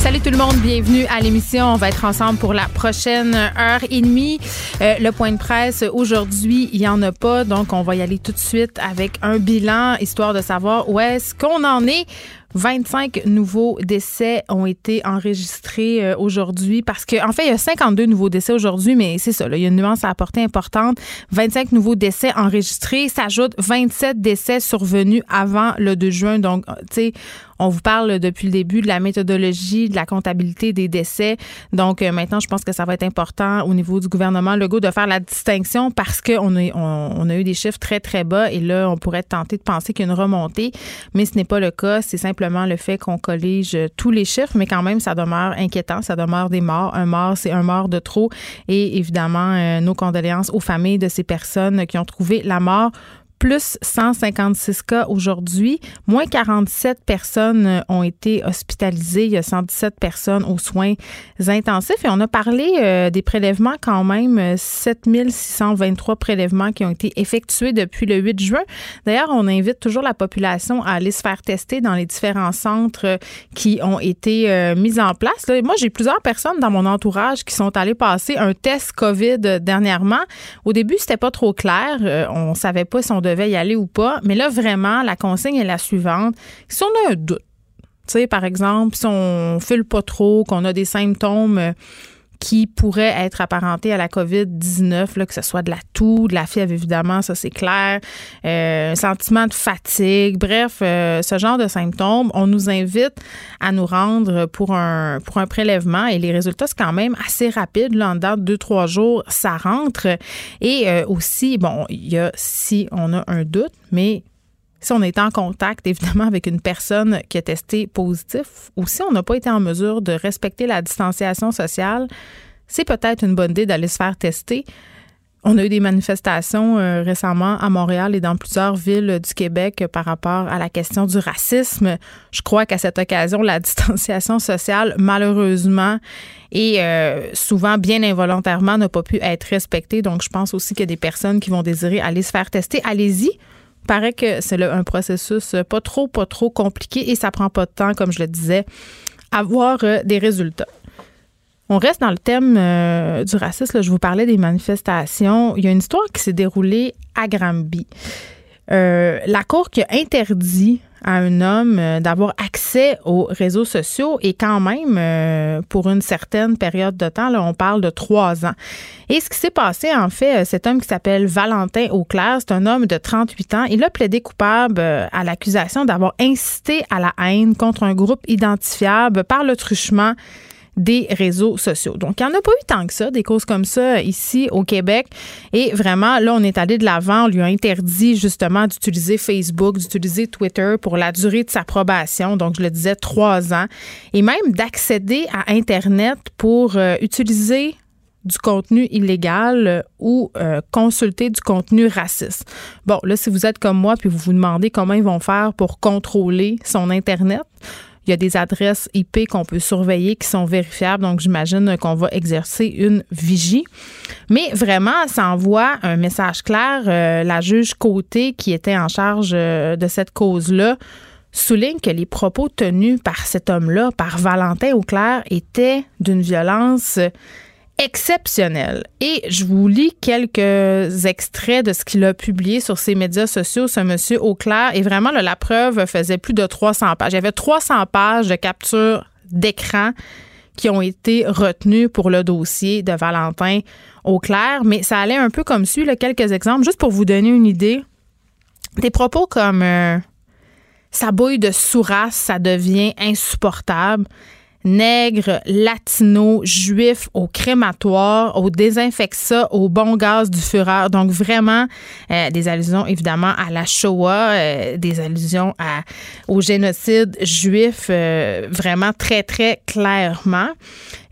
Salut tout le monde, bienvenue à l'émission. On va être ensemble pour la prochaine heure et demie. Euh, le point de presse aujourd'hui, il y en a pas, donc on va y aller tout de suite avec un bilan, histoire de savoir où est-ce qu'on en est. 25 nouveaux décès ont été enregistrés euh, aujourd'hui parce que en fait, il y a 52 nouveaux décès aujourd'hui, mais c'est ça, il y a une nuance à apporter importante. 25 nouveaux décès enregistrés s'ajoutent 27 décès survenus avant le 2 juin. Donc, tu sais, on vous parle depuis le début de la méthodologie, de la comptabilité des décès. Donc euh, maintenant, je pense que ça va être important au niveau du gouvernement Legault de faire la distinction parce qu'on a, eu des chiffres très, très bas et là, on pourrait tenté de penser qu'il y a une remontée, mais ce n'est pas le cas. C'est simplement le fait qu'on collige tous les chiffres, mais quand même, ça demeure inquiétant. Ça demeure des morts. Un mort, c'est un mort de trop. Et évidemment, euh, nos condoléances aux familles de ces personnes qui ont trouvé la mort plus 156 cas aujourd'hui. Moins 47 personnes euh, ont été hospitalisées. Il y a 117 personnes aux soins intensifs. Et on a parlé euh, des prélèvements quand même. 7623 prélèvements qui ont été effectués depuis le 8 juin. D'ailleurs, on invite toujours la population à aller se faire tester dans les différents centres euh, qui ont été mis en place. moi, j'ai plusieurs personnes dans mon entourage qui sont allées passer un test COVID dernièrement. Au début, c'était pas trop clair. on savait pas si on devait y aller ou pas. Mais là, vraiment, la consigne est la suivante. Si on a un doute, tu sais, par exemple, si on file pas trop, qu'on a des symptômes euh, qui pourraient être apparentés à la COVID-19, que ce soit de la toux, de la fièvre, évidemment, ça c'est clair, euh, un sentiment de fatigue, bref, euh, ce genre de symptômes, on nous invite à nous rendre pour un, pour un prélèvement et les résultats, c'est quand même assez rapide. Là, en date de deux, trois jours, ça rentre. Et euh, aussi, bon, il y a si on a un doute, mais si on est en contact, évidemment, avec une personne qui a testé positif, ou si on n'a pas été en mesure de respecter la distanciation sociale, c'est peut-être une bonne idée d'aller se faire tester. On a eu des manifestations euh, récemment à Montréal et dans plusieurs villes du Québec par rapport à la question du racisme. Je crois qu'à cette occasion, la distanciation sociale, malheureusement, et euh, souvent bien involontairement, n'a pas pu être respectée. Donc, je pense aussi qu'il y a des personnes qui vont désirer aller se faire tester. Allez-y paraît que c'est un processus pas trop, pas trop compliqué et ça prend pas de temps, comme je le disais, avoir euh, des résultats. On reste dans le thème euh, du racisme. je vous parlais des manifestations. Il y a une histoire qui s'est déroulée à Granby. Euh, la Cour qui a interdit à un homme euh, d'avoir accès aux réseaux sociaux et quand même euh, pour une certaine période de temps, là, on parle de trois ans. Et ce qui s'est passé, en fait, euh, cet homme qui s'appelle Valentin Auclair, c'est un homme de 38 ans. Il a plaidé coupable à l'accusation d'avoir incité à la haine contre un groupe identifiable par le truchement des réseaux sociaux. Donc, il n'y en a pas eu tant que ça, des causes comme ça ici au Québec. Et vraiment, là, on est allé de l'avant. On lui a interdit justement d'utiliser Facebook, d'utiliser Twitter pour la durée de sa probation. Donc, je le disais, trois ans. Et même d'accéder à Internet pour euh, utiliser du contenu illégal euh, ou euh, consulter du contenu raciste. Bon, là, si vous êtes comme moi, puis vous vous demandez comment ils vont faire pour contrôler son Internet, il y a des adresses IP qu'on peut surveiller qui sont vérifiables. Donc, j'imagine qu'on va exercer une vigie. Mais vraiment, ça envoie un message clair. Euh, la juge Côté, qui était en charge euh, de cette cause-là, souligne que les propos tenus par cet homme-là, par Valentin Auclair, étaient d'une violence exceptionnel. Et je vous lis quelques extraits de ce qu'il a publié sur ses médias sociaux, ce monsieur Auclair. Et vraiment, la preuve faisait plus de 300 pages. Il y avait 300 pages de capture d'écran qui ont été retenues pour le dossier de Valentin Auclair. Mais ça allait un peu comme suit, là, quelques exemples, juste pour vous donner une idée. Des propos comme euh, sa bouille de sourasse, ça devient insupportable nègres, latinos, juifs, au crématoire, au désinfecta, au bon gaz du Fureur. Donc vraiment euh, des allusions évidemment à la Shoah, euh, des allusions à, au génocide juif, euh, vraiment très très clairement.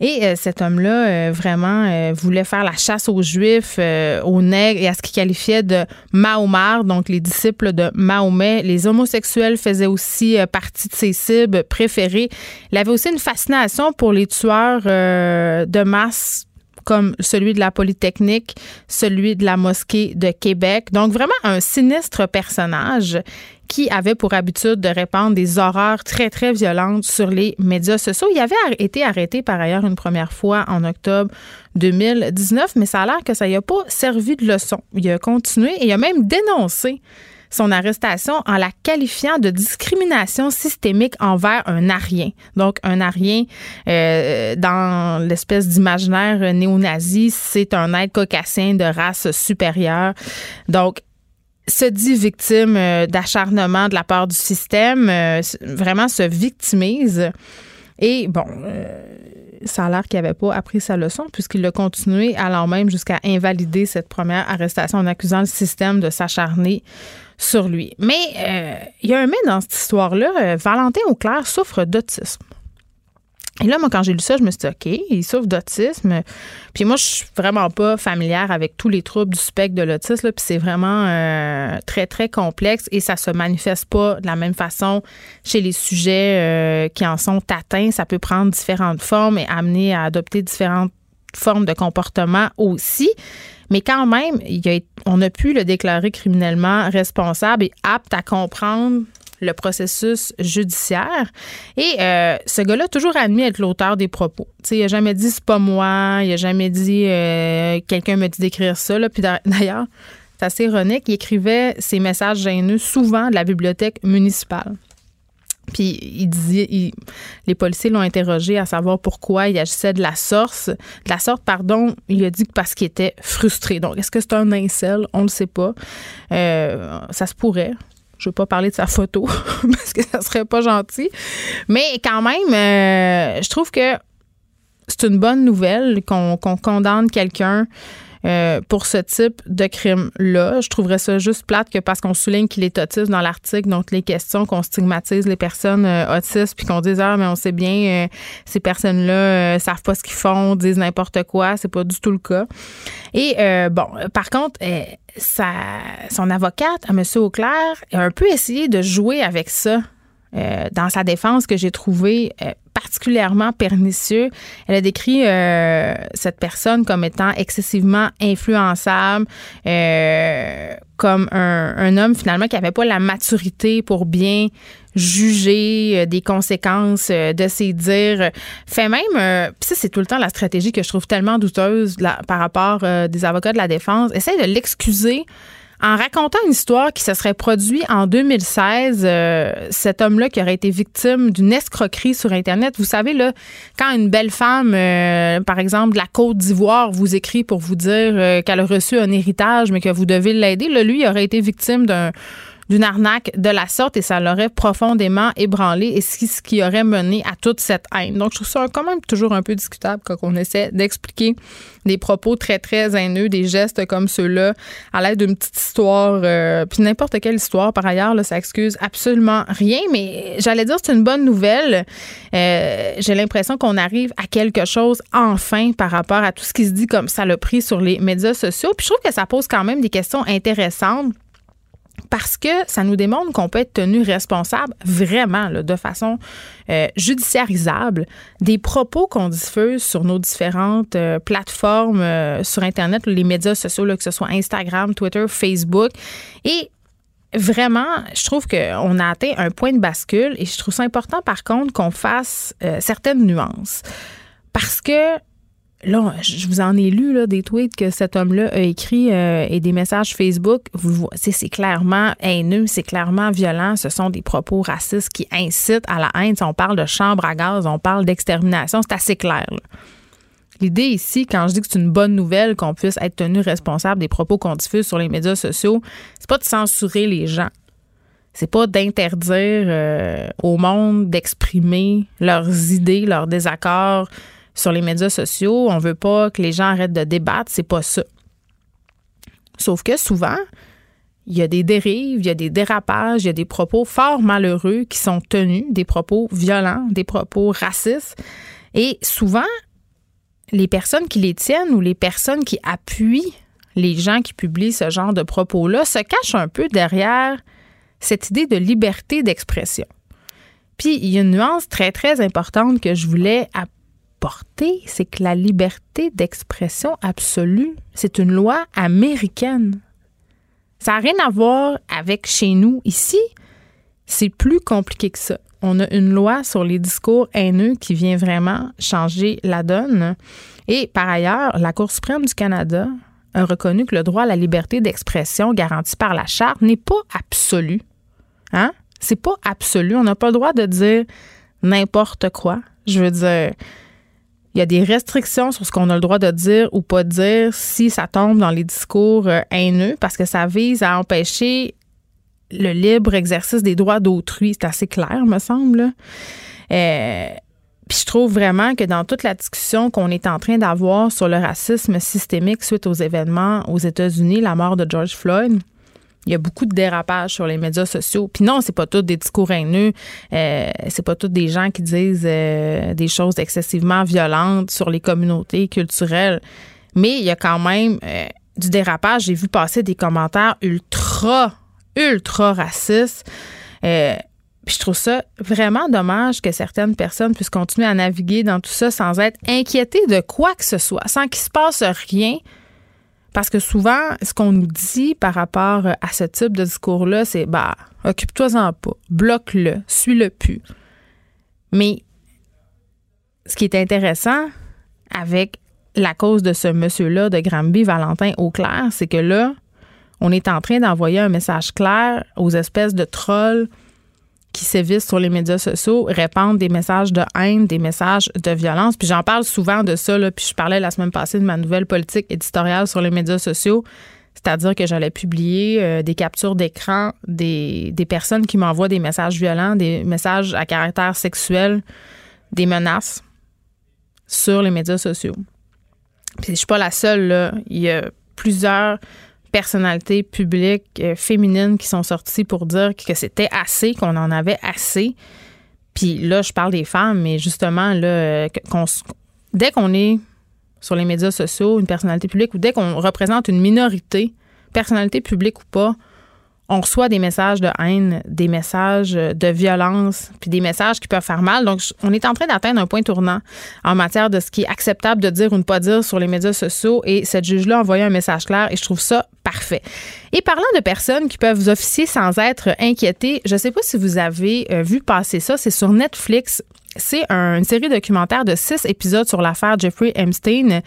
Et cet homme-là vraiment voulait faire la chasse aux juifs, aux nègres et à ce qu'il qualifiait de Mahomar, donc les disciples de Mahomet. Les homosexuels faisaient aussi partie de ses cibles préférées. Il avait aussi une fascination pour les tueurs euh, de masse comme celui de la Polytechnique, celui de la mosquée de Québec. Donc vraiment un sinistre personnage qui avait pour habitude de répandre des horreurs très, très violentes sur les médias sociaux. Il avait été arrêté par ailleurs une première fois en octobre 2019, mais ça a l'air que ça n'y a pas servi de leçon. Il a continué et il a même dénoncé son arrestation en la qualifiant de discrimination systémique envers un arien. Donc, un arien, euh, dans l'espèce d'imaginaire néo-nazi, c'est un être caucasien de race supérieure. Donc, se dit victime euh, d'acharnement de la part du système, euh, vraiment se victimise. Et bon, ça a l'air qu'il n'avait pas appris sa leçon puisqu'il a continué allant même jusqu'à invalider cette première arrestation en accusant le système de s'acharner sur lui. Mais euh, il y a un mais dans cette histoire-là. Euh, Valentin Auclair souffre d'autisme. Et là, moi, quand j'ai lu ça, je me suis dit, OK, il souffre d'autisme. Puis moi, je suis vraiment pas familière avec tous les troubles du spectre de l'autisme. Puis c'est vraiment euh, très, très complexe et ça se manifeste pas de la même façon chez les sujets qui en sont atteints. Ça peut prendre différentes formes et amener à adopter différentes formes de comportement aussi. Mais quand même, on a pu le déclarer criminellement responsable et apte à comprendre le processus judiciaire. Et euh, ce gars-là a toujours admis être l'auteur des propos. il n'a jamais dit c'est pas moi, il n'a jamais dit euh, quelqu'un m'a dit d'écrire ça. Puis d'ailleurs, c'est assez ironique, il écrivait ses messages gêneux souvent de la bibliothèque municipale. Puis il disait, les policiers l'ont interrogé à savoir pourquoi il agissait de la sorte. De la sorte, pardon, il a dit que parce qu'il était frustré. Donc, est-ce que c'est un incel? On ne le sait pas. Euh, ça se pourrait. Je ne veux pas parler de sa photo parce que ça serait pas gentil. Mais quand même, euh, je trouve que c'est une bonne nouvelle qu'on condamne quelqu'un euh, pour ce type de crime-là. Je trouverais ça juste plate que parce qu'on souligne qu'il est autiste dans l'article, donc les questions qu'on stigmatise les personnes euh, autistes, puis qu'on dise ah mais on sait bien euh, ces personnes-là savent pas ce qu'ils font, disent n'importe quoi, c'est pas du tout le cas. Et bon, par contre, son avocate, M. Auclair, a un peu essayé de jouer avec ça. dans sa défense que j'ai trouvé particulièrement pernicieux. Elle a décrit euh, cette personne comme étant excessivement influençable, euh, comme un, homme finalement qui n'avait pas la maturité pour bien juger euh, des conséquences de ses dires. Fait même, ça c'est tout le temps la stratégie que je trouve tellement douteuse par rapport des avocats de la défense, essaye de l'excuser en racontant une histoire qui se serait produite en 2016, euh, cet homme-là qui aurait été victime d'une escroquerie sur Internet. Vous savez, là, quand une belle femme, euh, par exemple, de la Côte d'Ivoire, vous écrit pour vous dire euh, qu'elle a reçu un héritage, mais que vous devez l'aider, là, lui, il aurait été victime d'un d'une arnaque de la sorte et ça l'aurait profondément ébranlé et ce qui aurait mené à toute cette haine. Donc, je trouve ça quand même toujours un peu discutable quand on essaie d'expliquer des propos très, très haineux, des gestes comme ceux-là à l'aide d'une petite histoire, euh, puis n'importe quelle histoire. Par ailleurs, là, ça excuse absolument rien, mais j'allais dire c'est une bonne nouvelle. Euh, j'ai l'impression qu'on arrive à quelque chose enfin par rapport à tout ce qui se dit comme ça le pris sur les médias sociaux. Puis je trouve que ça pose quand même des questions intéressantes parce que ça nous démontre qu'on peut être tenu responsable vraiment de façon euh, judiciarisable des propos qu'on diffuse sur nos différentes euh, plateformes euh, sur Internet, les médias sociaux, que ce soit Instagram, Twitter, Facebook. Et vraiment, je trouve qu'on a atteint un point de bascule et je trouve ça important par contre qu'on fasse certaines nuances. Parce que Là, je vous en ai lu des tweets que cet homme-là a écrit euh, et des messages Facebook. Vous c'est clairement haineux, c'est clairement violent. Ce sont des propos racistes qui incitent à la haine. Si on parle de chambre à gaz, on parle d'extermination, c'est assez clair. L'idée ici, quand je dis que c'est une bonne nouvelle qu'on puisse être tenu responsable des propos qu'on diffuse sur les médias sociaux, c'est pas de censurer les gens c'est pas d'interdire euh, au monde d'exprimer leurs idées, leurs désaccords sur les médias sociaux. On veut pas que les gens arrêtent de débattre, c'est pas ça. Sauf que souvent, il y a des dérives, il y a des dérapages, il y a des propos fort malheureux qui sont tenus, des propos violents, des propos racistes. Et souvent, les personnes qui les tiennent ou les personnes qui appuient les gens qui publient ce genre de propos-là se cachent un peu derrière cette idée de liberté d'expression. Puis, il y a une nuance très, très importante que je voulais c'est que la liberté d'expression absolue, c'est une loi américaine. Ça n'a rien à voir avec chez nous. Ici, c'est plus compliqué que ça. On a une loi sur les discours haineux qui vient vraiment changer la donne. Et par ailleurs, la Cour suprême du Canada a reconnu que le droit à la liberté d'expression garanti par la Charte n'est pas absolu. Hein? C'est pas absolu. On n'a pas le droit de dire n'importe quoi. Je veux dire, il y a des restrictions sur ce qu'on a le droit de dire ou pas dire si ça tombe dans les discours euh, haineux parce que ça vise à empêcher le libre exercice des droits d'autrui. C'est assez clair, me semble. Euh, puis je trouve vraiment que dans toute la discussion qu'on est en train d'avoir sur le racisme systémique suite aux événements aux États-Unis, la mort de George Floyd, il y a beaucoup de dérapages sur les médias sociaux. Puis non, c'est pas tout des discours haineux, euh, c'est pas tous des gens qui disent euh, des choses excessivement violentes sur les communautés culturelles, mais il y a quand même euh, du dérapage. J'ai vu passer des commentaires ultra, ultra racistes. Puis je trouve ça vraiment dommage que certaines personnes puissent continuer à naviguer dans tout ça sans être inquiétées de quoi que ce soit, sans qu'il se passe rien. Parce que souvent, ce qu'on nous dit par rapport à ce type de discours-là, c'est bah, occupe-toi-en pas, bloque-le, suis-le plus. Mais ce qui est intéressant avec la cause de ce monsieur-là, de Granby, Valentin Auclair, c'est que là, on est en train d'envoyer un message clair aux espèces de trolls qui sévissent sur les médias sociaux répandent des messages de haine, des messages de violence. Puis j'en parle souvent de ça, là, puis je parlais la semaine passée de ma nouvelle politique éditoriale sur les médias sociaux. C'est-à-dire que j'allais publier euh, des captures d'écran des, des personnes qui m'envoient des messages violents, des messages à caractère sexuel, des menaces sur les médias sociaux. Puis je suis pas la seule, là. Il y a plusieurs personnalités publiques euh, féminines qui sont sorties pour dire que c'était assez, qu'on en avait assez. Puis là, je parle des femmes, mais justement, là, euh, dès qu'on est sur les médias sociaux, une personnalité publique, ou dès qu'on représente une minorité, personnalité publique ou pas, on reçoit des messages de haine, des messages de violence, puis des messages qui peuvent faire mal. Donc, on est en train d'atteindre un point tournant en matière de ce qui est acceptable de dire ou ne pas dire sur les médias sociaux. Et cette juge-là a envoyé un message clair et je trouve ça parfait. Et parlant de personnes qui peuvent officier sans être inquiétées, je ne sais pas si vous avez euh, vu passer ça, c'est sur Netflix c'est une série documentaire de six épisodes sur l'affaire Jeffrey Epstein.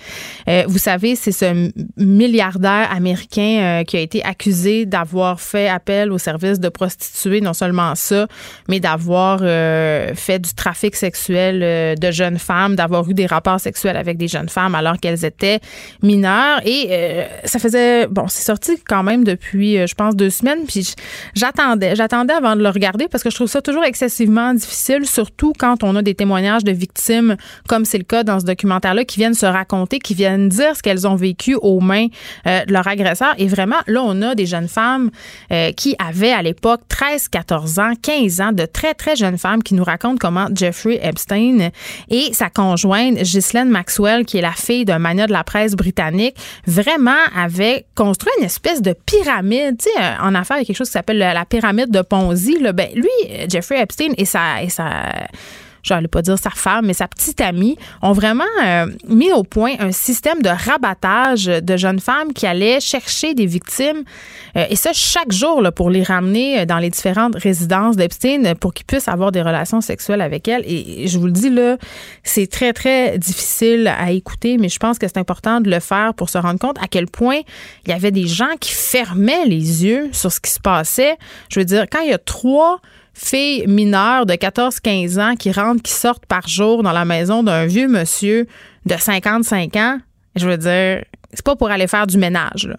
Euh, vous savez, c'est ce milliardaire américain euh, qui a été accusé d'avoir fait appel au service de prostituées, non seulement ça, mais d'avoir euh, fait du trafic sexuel de jeunes femmes, d'avoir eu des rapports sexuels avec des jeunes femmes alors qu'elles étaient mineures. Et ça faisait, bon, c'est sorti quand même depuis, je pense, deux semaines. Puis j'attendais, j'attendais avant de le regarder parce que je trouve ça toujours excessivement difficile, surtout quand on a des témoignages de victimes, comme c'est le cas dans ce documentaire-là, qui viennent se raconter, qui viennent dire ce qu'elles ont vécu aux mains euh, de leur agresseur. Et vraiment, là, on a des jeunes femmes euh, qui avaient à l'époque 13, 14 ans, 15 ans, de très, très jeunes femmes qui nous racontent comment Jeffrey Epstein et sa conjointe Ghislaine Maxwell, qui est la fille d'un mania de la presse britannique, vraiment avaient construit une espèce de pyramide. Tu sais, euh, en affaires, il quelque chose qui s'appelle la pyramide de Ponzi. Là. Ben, lui, Jeffrey Epstein et sa, et sa je n'allais pas dire sa femme, mais sa petite amie, ont vraiment euh, mis au point un système de rabattage de jeunes femmes qui allaient chercher des victimes, euh, et ça chaque jour là, pour les ramener dans les différentes résidences d'Epstein pour qu'ils puissent avoir des relations sexuelles avec elles. Et je vous le dis, là, c'est très, très difficile à écouter, mais je pense que c'est important de le faire pour se rendre compte à quel point il y avait des gens qui fermaient les yeux sur ce qui se passait. Je veux dire, quand il y a trois filles mineures de 14-15 ans qui rentrent, qui sortent par jour dans la maison d'un vieux monsieur de 55 ans, je veux dire, c'est pas pour aller faire du ménage, là.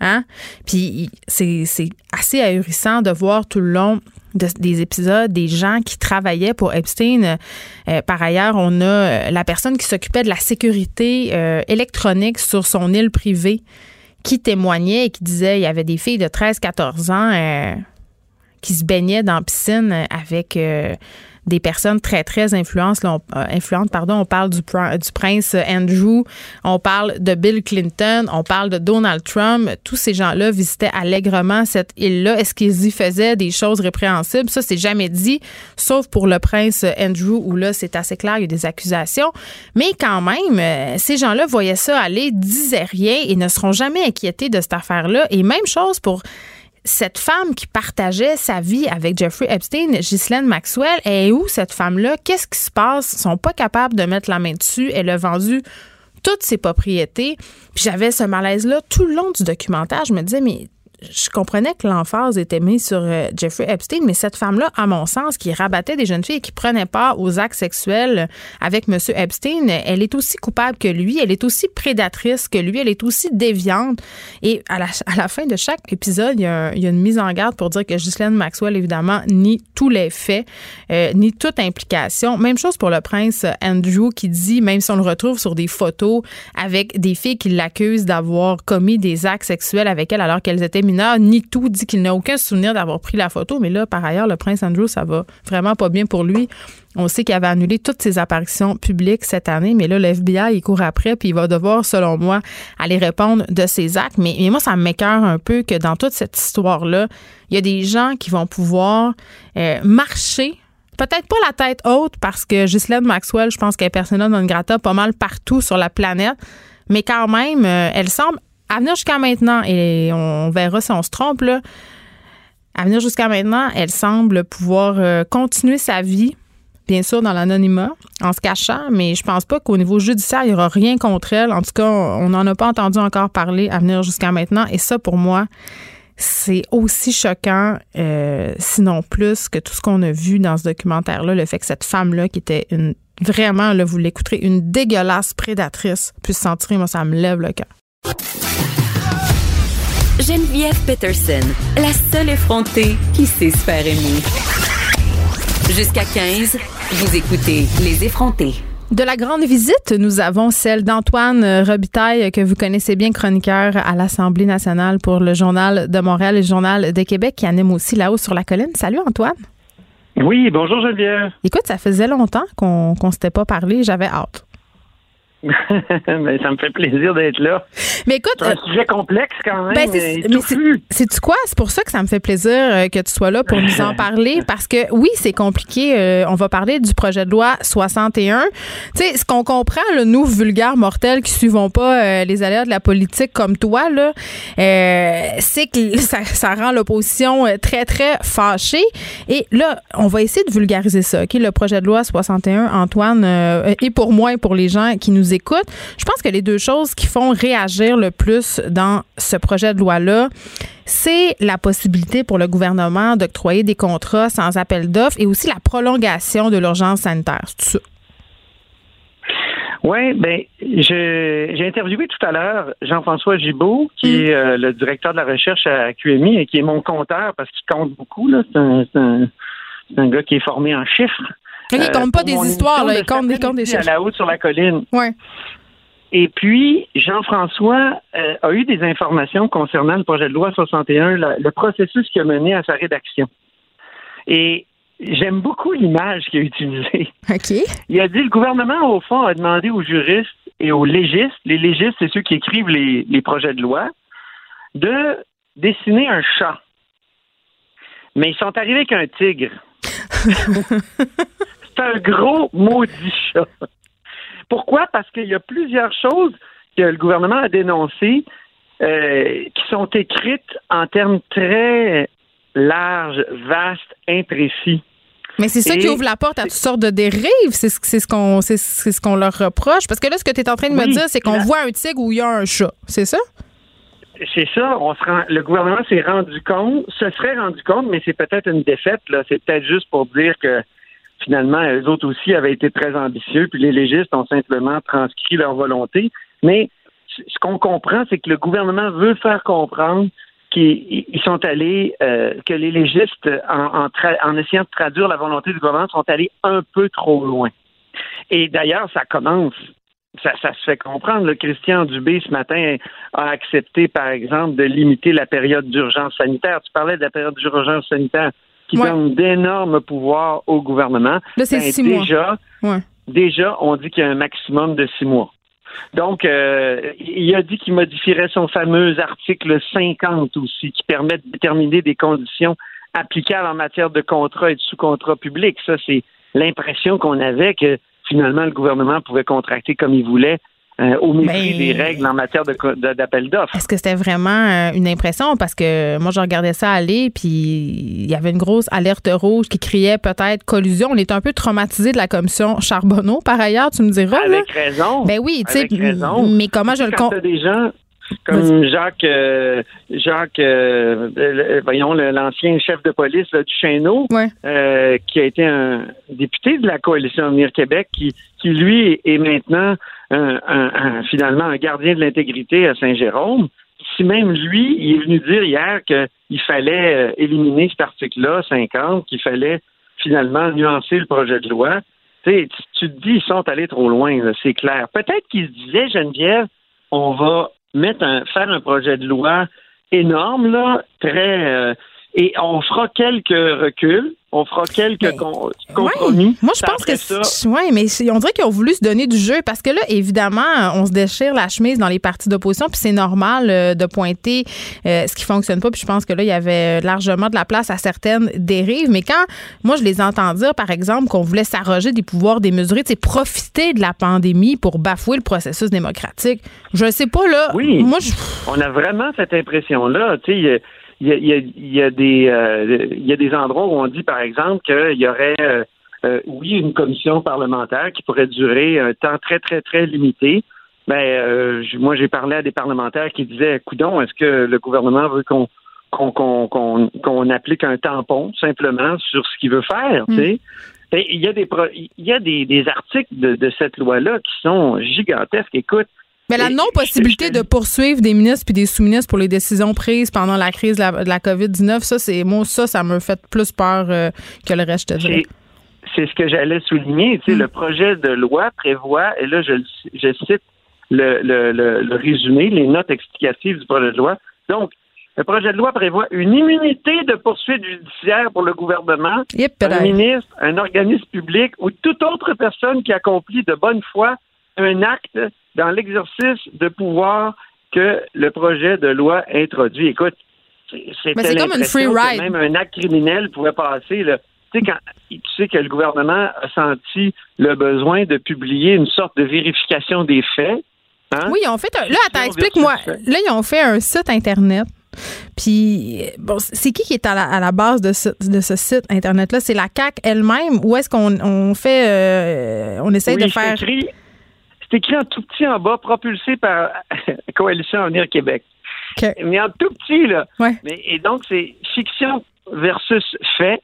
Hein? Puis c'est assez ahurissant de voir tout le long des épisodes des gens qui travaillaient pour Epstein. Euh, par ailleurs, on a euh, la personne qui s'occupait de la sécurité euh, électronique sur son île privée qui témoignait et qui disait il y avait des filles de 13-14 ans qui se baignaient dans la piscine avec des personnes très, très influentes. On, euh, influentes pardon. on parle du, du prince Andrew, on parle de Bill Clinton, on parle de Donald Trump. Tous ces gens-là visitaient allègrement cette île-là. Est-ce qu'ils y faisaient des choses répréhensibles? Ça, c'est jamais dit, sauf pour le prince Andrew, où là, c'est assez clair, il y a des accusations. Mais quand même, euh, ces gens-là voyaient ça aller, disaient rien et ne seront jamais inquiétés de cette affaire-là. Et même chose pour cette femme qui partageait sa vie avec Jeffrey Epstein, Ghislaine Maxwell, est où cette femme-là? Qu'est-ce qui se passe? Ils sont pas capables de mettre la main dessus. Elle a vendu toutes ses propriétés. J'avais ce malaise-là tout le long du documentaire. Je me disais, mais je comprenais que l'emphase était mise sur euh, Jeffrey Epstein, mais cette femme-là, à mon sens, qui rabattait des jeunes filles et qui prenait part aux actes sexuels avec M. Epstein, elle est aussi coupable que lui, elle est aussi prédatrice que lui, elle est aussi déviante. Et à la, à la fin de chaque épisode, il y, a, une mise en garde pour dire que Ghislaine Maxwell, évidemment, nie tous les faits, euh, nie toute implication. Même chose pour le prince Andrew qui dit, même si on le retrouve sur des photos avec des filles qui l'accusent d'avoir commis des actes sexuels avec elle alors qu'elles étaient ni tout dit qu'il n'a aucun souvenir d'avoir pris la photo. Mais là, par ailleurs, le prince Andrew, ça va vraiment pas bien pour lui. On sait qu'il avait annulé toutes ses apparitions publiques cette année, mais là, le FBI, il court après, puis il va devoir, selon moi, aller répondre de ses actes. Mais, moi, ça m'écœure un peu que dans toute cette histoire-là, il y a des gens qui vont pouvoir euh, marcher peut-être pas la tête haute parce que Ghislaine Maxwell, je pense qu'elle est personnelle dans une grata pas mal partout sur la planète, mais quand même, euh, elle semble à venir jusqu'à maintenant, et on verra si on se trompe, là, à venir jusqu'à maintenant, elle semble pouvoir euh, continuer sa vie, bien sûr, dans l'anonymat, en se cachant, mais je pense pas qu'au niveau judiciaire, il n'y aura rien contre elle. En tout cas, on n'en a pas entendu encore parler à venir jusqu'à maintenant. Et ça, pour moi, c'est aussi choquant, euh, sinon plus, que tout ce qu'on a vu dans ce documentaire-là, le fait que cette femme-là, qui était une vraiment, là, vous l'écouterez, une dégueulasse prédatrice, puisse sentir, moi, ça me lève le cœur. Geneviève Peterson, la seule effrontée qui sait se faire aimer. Jusqu'à 15, vous écoutez Les effrontés. De la grande visite, nous avons celle d'Antoine Robitaille, que vous connaissez bien, chroniqueur à l'Assemblée nationale pour le Journal de Montréal et le Journal de Québec, qui anime aussi là-haut sur la colline. Salut Antoine. Oui, bonjour Geneviève. Écoute, ça faisait longtemps qu'on ne s'était pas parlé, j'avais hâte. Ben, ça me fait plaisir d'être là. Mais écoute, c'est un euh, sujet complexe quand même. Ben, c'est tu quoi? C'est pour ça que ça me fait plaisir euh, que tu sois là pour nous en parler parce que oui, c'est compliqué. Euh, on va parler du projet de loi 61. Tu sais, ce qu'on comprend, le nous vulgaires mortels qui suivons pas les aléas de la politique comme toi là, c'est que ça, ça rend l'opposition très très fâchée. Et là, on va essayer de vulgariser ça. Ok, le projet de loi 61, Antoine, et pour moi et pour les gens qui nous écoute. Je pense que les deux choses qui font réagir le plus dans ce projet de loi-là, c'est la possibilité pour le gouvernement d'octroyer des contrats sans appel d'offres et aussi la prolongation de l'urgence sanitaire. C'est ça? Oui, ben, j'ai interviewé tout à l'heure Jean-François Gibault, qui mm. est euh, le directeur de la recherche à QMI et qui est mon compteur parce qu'il compte beaucoup. C'est un, un, gars qui est formé en chiffres. Il ne compte pas des histoires, là, il compte, des chiffres. À la haute sur la colline. Ouais. Et puis, Jean-François euh, a eu des informations concernant le projet de loi 61, le processus qui a mené à sa rédaction. Et j'aime beaucoup l'image qu'il a utilisée. OK. Il a dit le gouvernement, au fond, a demandé aux juristes et aux légistes, les légistes, c'est ceux qui écrivent les, les projets de loi, de dessiner un chat. Mais ils sont arrivés avec un tigre. c'est un gros maudit chat. Pourquoi? Parce qu'il y a plusieurs choses que le gouvernement a dénoncées euh, qui sont écrites en termes très larges, vastes, imprécis. Mais c'est ça qui ouvre la porte à toutes sortes de dérives. C'est ce qu'on c'est ce qu'on leur reproche. Parce que là, ce que tu es en train de me dire, c'est qu'on voit un tigre où il y a un chat. C'est ça? C'est ça. On se le gouvernement s'est rendu compte, se serait rendu compte, mais c'est peut-être une défaite. Là. C'est peut-être juste pour dire que finalement, eux autres aussi avaient été très ambitieux, puis les légistes ont simplement transcrit leur volonté. Mais ce qu'on comprend, c'est que le gouvernement veut faire comprendre qu'ils sont allés, euh, que les légistes, en, essayant de traduire la volonté du gouvernement, sont allés un peu trop loin. Et d'ailleurs, ça commence. Ça, ça, se fait comprendre. Le Christian Dubé, ce matin, a accepté, par exemple, de limiter la période d'urgence sanitaire. Tu parlais de la période d'urgence sanitaire qui donne d'énormes pouvoirs au gouvernement. Là, c'est ben, six déjà, mois. Déjà, on dit qu'il y a un maximum de six mois. Donc, euh, il a dit qu'il modifierait son fameux article 50 aussi, qui permet de déterminer des conditions applicables en matière de contrat et de sous-contrat public. Ça, c'est l'impression qu'on avait que finalement le gouvernement pouvait contracter comme il voulait euh, au mépris des règles en matière d'appel d'offres. Est-ce que c'était vraiment euh, une impression? Parce que moi, je regardais ça aller, puis il y avait une grosse alerte rouge qui criait peut-être collusion. On est un peu traumatisé de la commission Charbonneau, par ailleurs, tu me diras. Avec raison. Ben oui, tu sais, mais comment je le compte? des gens comme Jacques, euh, Jacques, voyons l'ancien chef de police du Chêneau, qui a été un député de la coalition Avenir Québec, qui, qui lui est maintenant un, finalement un gardien de l'intégrité à Saint-Jérôme, si même lui, il est venu dire hier qu'il fallait euh, éliminer cet article-là, 50, qu'il fallait finalement nuancer le projet de loi, tu, tu te dis, ils sont allés trop loin, c'est clair. Peut-être qu'ils se disaient, Geneviève, on va mettre un, faire un projet de loi énorme, là, très, euh, et on fera quelques reculs, on fera quelques compromis. Moi, je pense que ça... ouais, mais on dirait qu'ils ont voulu se donner du jeu parce que là, évidemment, on se déchire la chemise dans les partis d'opposition, puis c'est normal euh, de pointer euh, ce qui fonctionne pas. Puis je pense que là, il y avait largement de la place à certaines dérives. Mais quand moi, je les entends dire, par exemple, qu'on voulait s'arroger des pouvoirs démesurés, c'est profiter de la pandémie pour bafouer le processus démocratique. Je sais pas là. Oui. Moi, on a vraiment cette impression-là. Tu sais il y a, des euh, il y a des endroits où on dit par exemple qu'il y aurait euh, euh, oui une commission parlementaire qui pourrait durer un temps très très très limité. Ben moi j'ai parlé à des parlementaires qui disaient coudon est-ce que le gouvernement veut qu'on qu'on applique un tampon simplement sur ce qu'il veut faire, tu sais? Mm. Il y a des il y a des, des articles de, de cette loi-là qui sont gigantesques. Écoute, mais la non-possibilité de poursuivre des ministres puis des sous-ministres pour les décisions prises pendant la crise de la, COVID-19, ça, c'est moi, ça, ça me fait plus peur euh, que le reste, je te C'est ce que j'allais souligner. Tu sais, hmm. Le projet de loi prévoit, et là, je, je cite le, le, le, résumé, les notes explicatives du projet de loi. Donc, le projet de loi prévoit une immunité de poursuite judiciaire pour le gouvernement, un ministre, un organisme public ou toute autre personne qui accomplit de bonne foi un acte dans l'exercice de pouvoir que le projet de loi introduit. Écoute, c'est comme une free ride. même un acte criminel pouvait passer. Là. Tu sais, quand, tu sais que le gouvernement a senti le besoin de publier une sorte de vérification des faits. Hein? Oui, ils ont fait un. Là, attends, explique-moi. Là, ils ont fait un site Internet. Puis, bon, c'est qui qui est à la, base de ce, de ce site Internet-là? C'est la CAC elle-même ou est-ce qu'on on fait. Euh, on essaie de faire. C'est écrit en tout petit en bas, propulsé par Coalition Avenir Québec. Mais en tout petit, là. Mais, et donc, c'est fiction versus fait.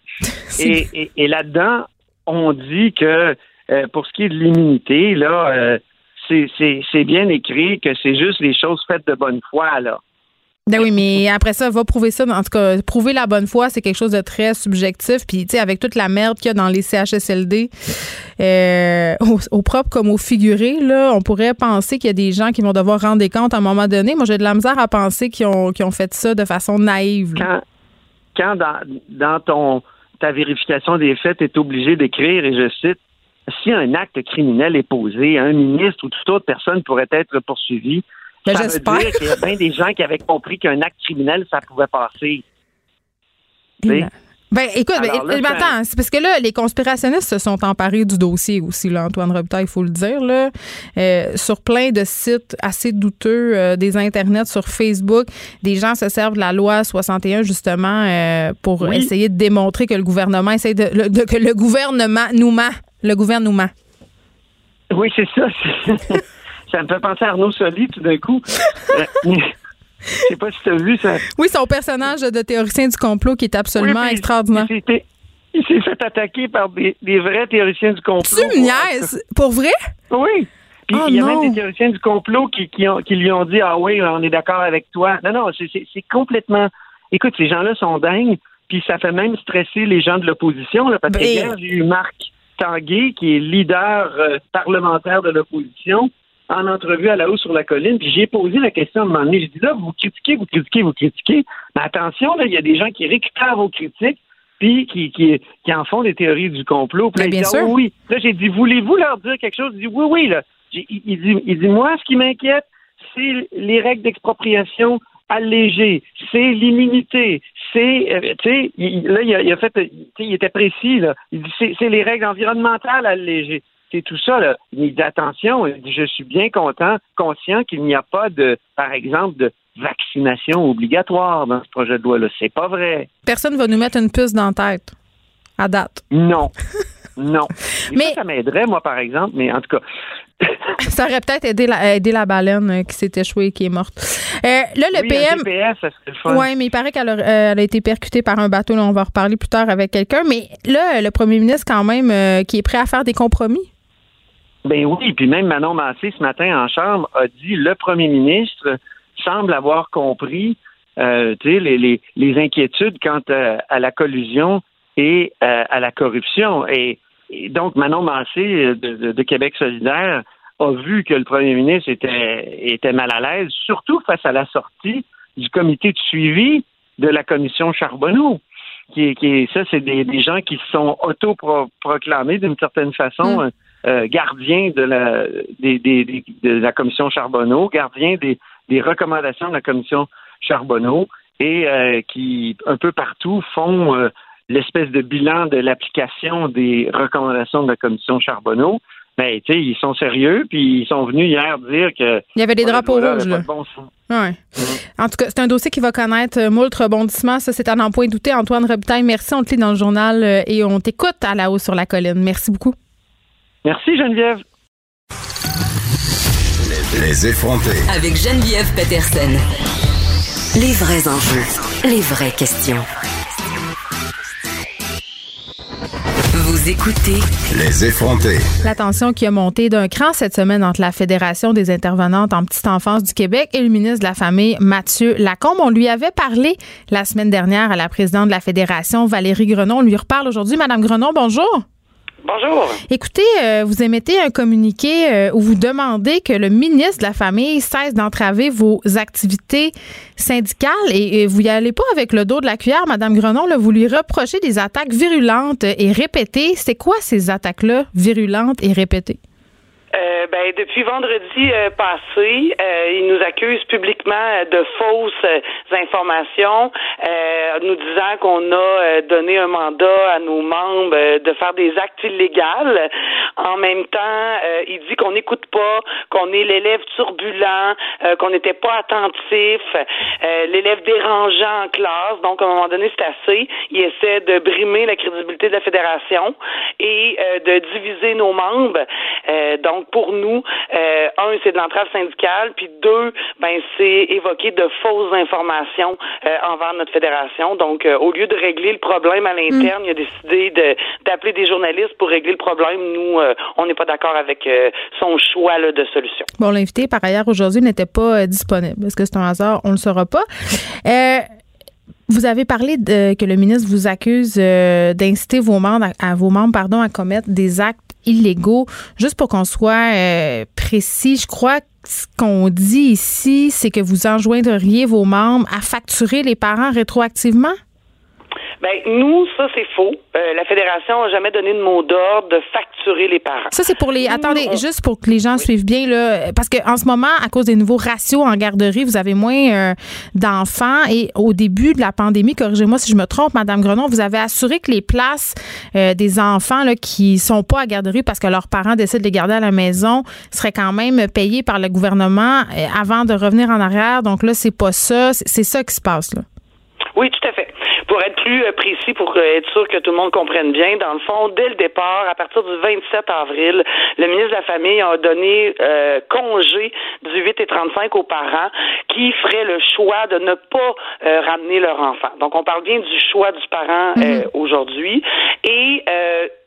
et, là-dedans, on dit que euh, pour ce qui est de l'immunité, là, euh, c'est bien écrit que c'est juste les choses faites de bonne foi, là. Ben oui, mais après ça, va prouver ça. En tout cas, prouver la bonne foi, c'est quelque chose de très subjectif. Puis, tu sais, avec toute la merde qu'il y a dans les CHSLD, euh, au, propre comme au figuré, là, on pourrait penser qu'il y a des gens qui vont devoir rendre des comptes à un moment donné. Moi, j'ai de la misère à penser qu'ils ont, ont fait ça de façon naïve. Quand, quand dans, dans ton ta vérification des faits, tu es obligé d'écrire, et je cite, si un acte criminel est posé, un ministre ou toute autre personne pourrait être poursuivi ben, j'espère. qu'il y a bien des gens qui avaient compris qu'un acte criminel, ça pouvait passer. Ben, écoute, ben, attends, c'est parce que là, les conspirationnistes se sont emparés du dossier aussi, là, Antoine Robitaille, il faut le dire, là, euh, sur plein de sites assez douteux, euh, des internets sur Facebook, des gens se servent de la loi 61 justement euh, pour essayer de démontrer que le gouvernement essaie de, que le gouvernement nous ment, le gouvernement. Oui, c'est ça. ça me fait penser à Arnaud Soli tout d'un coup. Je sais pas si tu as vu ça. Oui, son personnage de théoricien du complot qui est absolument extraordinaire. Il s'est fait attaquer par des, vrais théoriciens du complot. Tu me niaises? Pour vrai? Oui. Puis Oh il y a non. même des théoriciens du complot qui, qui, ont- qui lui ont dit Ah oui, on est d'accord avec toi. Non, non, c'est- complètement. Écoute, ces gens-là sont dingues, puis ça fait même stresser les gens de l'opposition, parce que hier, j'ai eu Marc Tanguay, qui est leader euh, parlementaire de l'opposition, en entrevue à la haut sur la colline, puis j'ai posé la question à un moment donné. J'ai dit là, vous critiquez, vous critiquez, vous critiquez. Mais attention, là, il y a des gens qui récupèrent vos critiques, puis qui, qui, qui en font des théories du complot. Puis là, bien sûr. oui, oui. Là, j'ai dit, voulez-vous leur dire quelque chose? Il dit, oui, oui, là. Il, il dit, il dit, moi, ce qui m'inquiète, c'est les règles d'expropriation allégées, c'est l'immunité, c'est, euh, tu sais, là, il a, il a fait, tu sais, il était précis, là. Il dit, c'est les règles environnementales allégées. C'est tout ça, là. Il dit, attention, il dit, je suis bien content, conscient qu'il n'y a pas de, par exemple, de vaccination obligatoire dans ce projet de loi-là. C'est pas vrai. Personne va nous mettre une puce dans la tête. À date. Non. Non. Et Mais- ça, ça m'aiderait, moi, par exemple, mais en tout cas. Ça aurait peut-être aidé la, aidé la baleine euh, qui s'est échouée et qui est morte. Euh, là, le oui, PM. un GPS, ça serait le fun. Oui, mais il paraît qu'elle a, euh, a été percutée par un bateau. Là, on va en reparler plus tard avec quelqu'un. Mais là, le premier ministre, quand même, euh, qui est prêt à faire des compromis. Ben oui, puis même Manon Massé, ce matin en Chambre, a dit le premier ministre semble avoir compris euh, les, les, les inquiétudes quant à, à la collusion et euh, à la corruption. Et, et donc, Manon Massé euh, de, de- de Québec solidaire a vu que le premier ministre était, était mal à l'aise, surtout face à la sortie du comité de suivi de la commission Charbonneau. Qui est, qui est- ça, c'est des, des gens qui se sont autoproclamés d'une certaine façon Mm. Euh, gardiens de la, des, des- des- de la commission Charbonneau, gardiens des, des recommandations de la commission Charbonneau et euh, qui, un peu partout, font euh, l'espèce de bilan de l'application des recommandations de la commission Charbonneau. Ben, tu sais, ils sont sérieux, puis ils sont venus hier dire que Il y avait des drapeaux voilà, rouges. Là. bon. Ouais. En tout cas, c'est un dossier qui va connaître euh, moult rebondissements. Ça, c'est n'en point douter. Antoine Robitaille, merci. On te lit dans le journal et on t'écoute à la haut sur la colline. Merci beaucoup. Merci Geneviève. Les effrontés. Avec Geneviève Peterson. Les vrais enjeux, les vraies questions. Vous écoutez Les effrontés. La tension qui a monté d'un cran cette semaine entre la Fédération des intervenantes en petite enfance du Québec et le ministre de la Famille, Mathieu Lacombe. On lui avait parlé la semaine dernière à la présidente de la Fédération, Valérie Grenon. On lui reparle aujourd'hui. Madame Grenon, bonjour. Bonjour. Écoutez, euh, vous émettez un communiqué euh, où vous demandez que le ministre de la Famille cesse d'entraver vos activités syndicales et, vous y allez pas avec le dos de la cuillère, Madame Grenon. Là, vous lui reprochez des attaques virulentes et répétées. C'est quoi ces attaques-là, virulentes et répétées? Euh, ben, depuis vendredi euh, passé, euh, il nous accuse publiquement de fausses euh, informations, euh, nous disant qu'on a euh, donné un mandat à nos membres euh, de faire des actes illégaux. En même temps, euh, il dit qu'on n'écoute pas, qu'on est l'élève turbulent, euh, qu'on n'était pas attentif, euh, l'élève dérangeant en classe. Donc, à un moment donné, c'est assez. Il essaie de brimer la crédibilité de la fédération et euh, de diviser nos membres. Euh, donc, pour nous, euh, un, c'est de l'entrave syndicale, puis deux, ben, c'est évoquer de fausses informations euh, envers notre fédération. Donc, euh, au lieu de régler le problème à l'interne, il a décidé de d'appeler des journalistes pour régler le problème. Nous, on n'est pas d'accord avec son choix là, de solution. Bon, l'invité, par ailleurs, aujourd'hui n'était pas disponible. Est-ce que c'est un hasard? On ne le saura pas. Vous avez parlé de, que le ministre vous accuse euh, d'inciter vos membres, à, à vos membres pardon, à commettre des actes illégaux. Juste pour qu'on soit euh, précis, je crois que ce qu'on dit ici, c'est que vous enjoindriez vos membres à facturer les parents rétroactivement? Ben, nous, ça, c'est faux. Euh, la Fédération n'a jamais donné de mot d'ordre de facturer les parents. Ça, c'est pour les. Attendez, juste pour que les gens suivent bien, là, parce qu'en ce moment, à cause des nouveaux ratios en garderie, vous avez moins euh, d'enfants. Et au début de la pandémie, corrigez-moi si je me trompe, Madame Grenon, vous avez assuré que les places euh, des enfants là, qui sont pas à garderie parce que leurs parents décident de les garder à la maison seraient quand même payées par le gouvernement avant de revenir en arrière. Donc là, c'est pas ça. C'est ça qui se passe, là. Oui, tout à fait. Pour être plus euh, précis, pour être sûr que tout le monde comprenne bien, dans le fond, dès le départ, à partir du 27 avril, le ministre de la Famille a donné euh, congé du 8 et 35 aux parents qui feraient le choix de ne pas euh, ramener leur enfant. Donc, on parle bien du choix du parent mhm. aujourd'hui. Et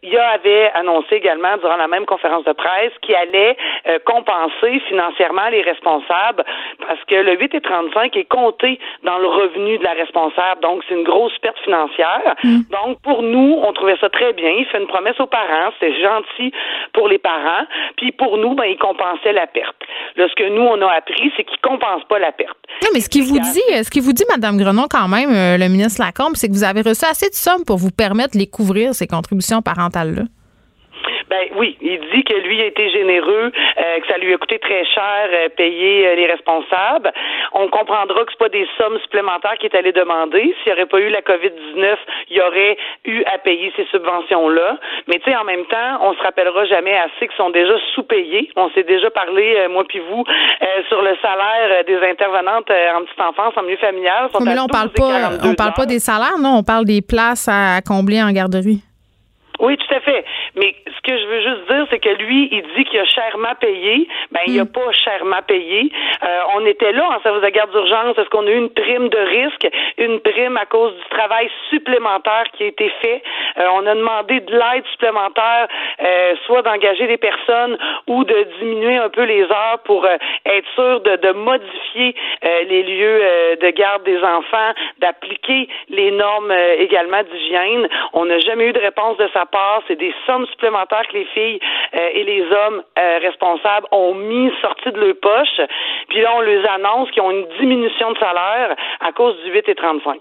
il avait annoncé également durant la même conférence de presse qu'il allait compenser financièrement les responsables parce que le 8 et 35 est compté dans le revenu de la responsable. Donc, c'est une grosse perte financière. Mm. Donc, pour nous, on trouvait ça très bien. Il fait une promesse aux parents. C'était gentil pour les parents. Puis, pour nous, ben, il compensait la perte. Là, ce que nous, on a appris, c'est qu'il compense pas la perte. Non, mais ce qu'il vous dit, ce qu'il vous dit, Mme Grenon, quand même, euh, le ministre Lacombe, c'est que vous avez reçu assez de sommes pour vous permettre de les couvrir, ces contributions parentales-là. Ben oui, il dit que lui a été généreux, euh, que ça lui a coûté très cher euh, payer euh, les responsables. On comprendra que c'est pas des sommes supplémentaires qu'il est allé demander. S'il n'y aurait pas eu la COVID-19, il y aurait eu à payer ces subventions-là. Mais tu sais, en même temps, on se rappellera jamais assez qu'ils sont déjà sous-payés. On s'est déjà parlé, moi puis vous, sur le salaire des intervenantes en petite enfance, en milieu familial. mais là, on parle pas, on parle pas des salaires, non, on parle des places à combler en garderie. Oui, tout à fait. Mais ce que je veux juste dire, c'est que lui, il dit qu'il a chèrement payé. Ben, il a hmm. pas chèrement payé. Euh, on était là en service de garde d'urgence. Est-ce qu'on a eu une prime de risque, une prime à cause du travail supplémentaire qui a été fait? Euh, on a demandé de l'aide supplémentaire, euh, soit d'engager des personnes ou de diminuer un peu les heures pour être sûr de, de modifier les lieux de garde des enfants, d'appliquer les normes également d'hygiène. On n'a jamais eu de réponse de sa part, c'est des sommes supplémentaires que les filles euh, et les hommes euh, responsables ont mis sorties de leur poche. Puis là, on les annonce qu'ils ont une diminution de salaire à cause du 8 et 35.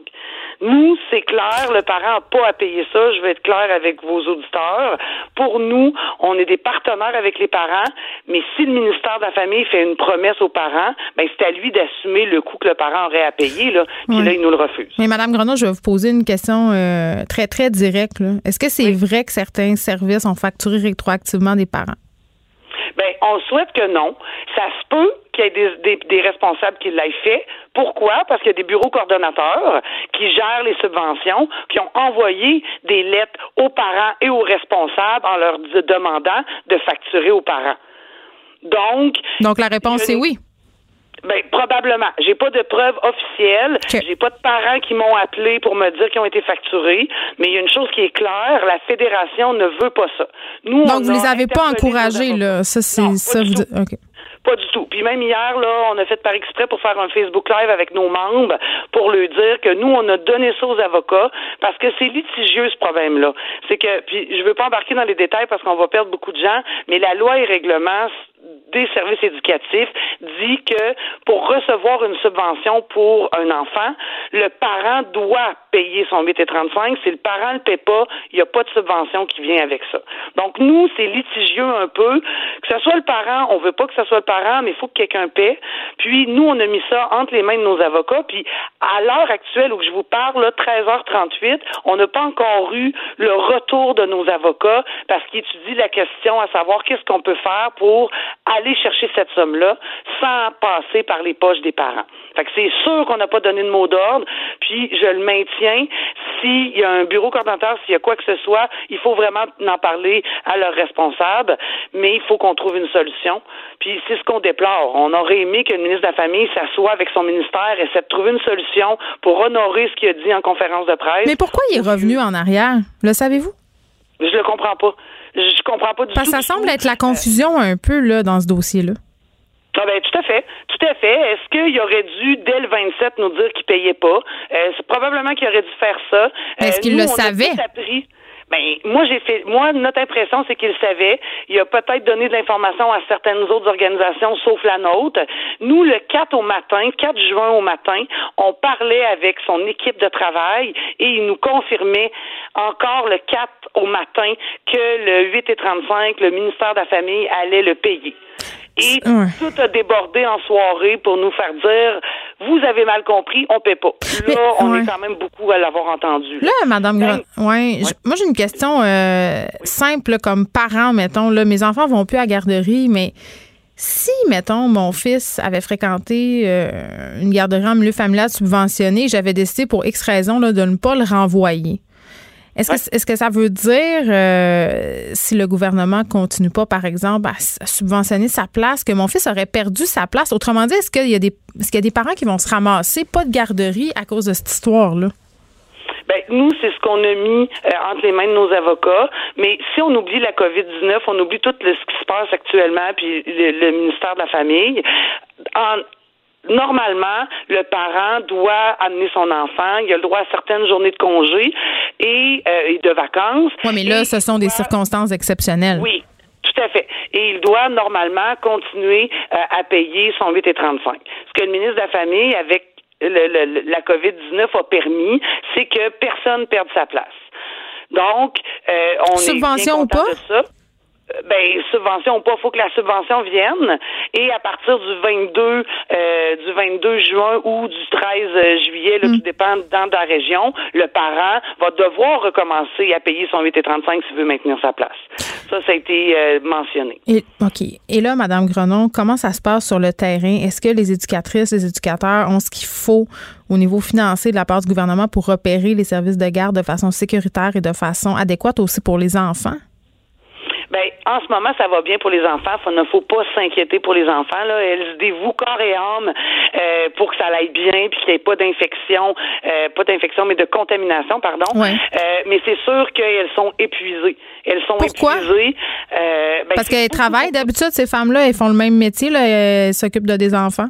Nous, c'est clair, le parent n'a pas à payer ça. Je vais être clair avec vos auditeurs. Pour nous, on est des partenaires avec les parents, mais si le ministère de la Famille fait une promesse aux parents, ben c'est à lui d'assumer le coût que le parent aurait à payer, là. Puis là, il nous le refuse. Mais Madame Grenot, je vais vous poser une question euh, très, très directe. Est-ce que c'est vrai que certains services ont facturé rétroactivement des parents? Ben, on souhaite que non. Ça se peut qu'il y ait des, des, responsables qui l'aient fait. Pourquoi? Parce qu'il y a des bureaux coordonnateurs qui gèrent les subventions, qui ont envoyé des lettres aux parents et aux responsables en leur demandant de facturer aux parents. Donc. Donc, la réponse est oui. Ben, probablement. J'ai pas de preuves officielles. J'ai pas de parents qui m'ont appelé pour me dire qu'ils ont été facturés. Mais il y a une chose qui est claire, la fédération ne veut pas ça. Nous, Donc, vous les avez pas encouragés, là. Ça, c'est ça. Pas du tout. Puis même hier, là, on a fait par exprès pour faire un Facebook Live avec nos membres pour leur dire que nous, on a donné ça aux avocats parce que c'est litigieux ce problème-là. C'est que, puis je veux pas embarquer dans les détails parce qu'on va perdre beaucoup de gens, mais la loi et règlement des services éducatifs dit que pour recevoir une subvention pour un enfant, le parent doit payer son 8 et 35. Si le parent ne le paie pas, il n'y a pas de subvention qui vient avec ça. Donc, nous, c'est litigieux un peu. Que ce soit le parent, on veut pas que ce soit le parent, mais il faut que quelqu'un paie. Puis, nous, on a mis ça entre les mains de nos avocats. Puis, à l'heure actuelle où je vous parle, là, 13h38, on n'a pas encore eu le retour de nos avocats parce qu'ils étudient la question à savoir qu'est-ce qu'on peut faire pour aller chercher cette somme-là sans passer par les poches des parents. Fait que c'est sûr qu'on n'a pas donné de mot d'ordre, puis je le maintiens. S'il y a un bureau coordonnateur, s'il y a quoi que ce soit, il faut vraiment en parler à leurs responsables, mais il faut qu'on trouve une solution. Puis c'est ce qu'on déplore. On aurait aimé que le ministre de la Famille s'assoie avec son ministère et essaie de trouver une solution pour honorer ce qu'il a dit en conférence de presse. Mais pourquoi il est revenu en arrière? Le savez-vous? Je le comprends pas. Je comprends pas du tout. Ça semble être la confusion un peu là dans ce dossier-là. Ah ben, tout à fait, tout à fait. Est-ce qu'il aurait dû, dès le 27, nous dire qu'il payait pas? Euh, c'est probablement qu'il aurait dû faire ça. Est-ce qu'il le savait? Ben, moi, j'ai fait, moi, notre impression, c'est qu'il savait. Il a peut-être donné de l'information à certaines autres organisations, sauf la nôtre. Nous, le 4 au matin, 4 juin au matin, on parlait avec son équipe de travail et il nous confirmait encore le 4 au matin que le 8 et 35, le ministère de la Famille allait le payer. Et tout a débordé en soirée pour nous faire dire vous avez mal compris, on paie pas. Là, on est quand même beaucoup à l'avoir entendu. Là, Madame ben, ouais, moi j'ai une question euh, simple comme parent, mettons. Là, mes enfants vont plus à la garderie, mais Si, mettons, mon fils avait fréquenté euh, une garderie en milieu familial subventionné, j'avais décidé pour X raison là, de ne pas le renvoyer. Est-ce que, est que ça veut dire, euh, si le gouvernement continue pas, par exemple, à, subventionner sa place, que mon fils aurait perdu sa place? Autrement dit, est-ce qu'il y, a des, est-ce qu'il y a des parents qui vont se ramasser, pas de garderie à cause de cette histoire-là? Ben, nous, c'est ce qu'on a mis euh, entre les mains de nos avocats. Mais si on oublie la COVID-19, on oublie tout ce qui se passe actuellement, puis le, ministère de la Famille. En, normalement, le parent doit amener son enfant. Il a le droit à certaines journées de congé et, euh, de vacances. Oui, mais là, ce sont des circonstances exceptionnelles. Oui. Tout à fait. Et il doit normalement continuer euh, à payer son 8 et 35. Ce que le ministre de la Famille, avec le, la COVID-19 a permis, c'est que personne perde sa place. Donc, euh, on Subvention est ou pas? De ça ben subvention ou pas, faut que la subvention vienne et à partir du 22 euh, du 22 juin ou du 13 juillet, là, mm. tout dépend dans la région, le parent va devoir recommencer à payer son 8 et 35 s'il veut maintenir sa place. Ça, ça a été euh, mentionné. Et, OK. Et là, Madame Grenon, comment ça se passe sur le terrain? Est-ce que les éducatrices, les éducateurs ont ce qu'il faut au niveau financier de la part du gouvernement pour repérer les services de garde de façon sécuritaire et de façon adéquate aussi pour les enfants? Ben, en ce moment, ça va bien pour les enfants. Il ne faut pas s'inquiéter pour les enfants. Là. Elles se dévouent corps et âme euh, pour que ça aille bien, puis qu'il n'y ait pas d'infection, euh, pas d'infection, mais de contamination, pardon. Euh, mais c'est sûr qu'elles sont épuisées. Elles sont Pourquoi? épuisées. Ben, Parce qu'elles travaillent d'habitude, ces femmes-là, elles font le même métier, là, elles s'occupent de des enfants.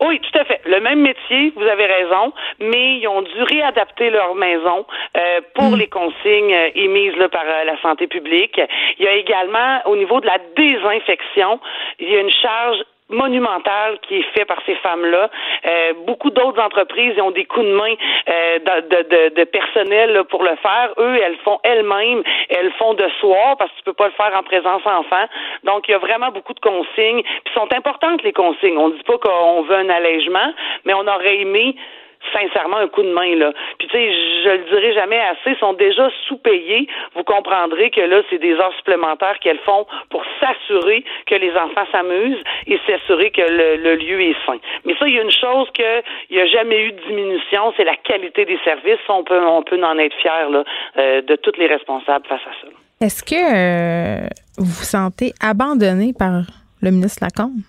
Oui, tout à fait. Le même métier, vous avez raison, mais ils ont dû réadapter leur maison euh, pour hmm. les consignes euh, émises là, par euh, la santé publique. Il y a également, au niveau de la désinfection, il y a une charge monumental qui est fait par ces femmes-là. Euh, beaucoup d'autres entreprises ont des coups de main euh, de, de, de, personnel pour le faire. Eux, elles font elles-mêmes, elles font de soir parce que tu peux pas le faire en présence enfant. Donc, il y a vraiment beaucoup de consignes. Puis sont importantes les consignes. On ne dit pas qu'on veut un allègement, mais on aurait aimé sincèrement un coup de main là. Puis tu sais, je le dirai jamais assez, sont déjà sous-payés. Vous comprendrez que là, c'est des heures supplémentaires qu'elles font pour s'assurer que les enfants s'amusent et s'assurer que le, lieu est sain. Mais ça, il y a une chose que il n'y a jamais eu de diminution, c'est la qualité des services. On peut on peut en être fier là, euh, de tous les responsables face à ça. Est-ce que euh, vous vous sentez abandonné par le ministre Lacombe?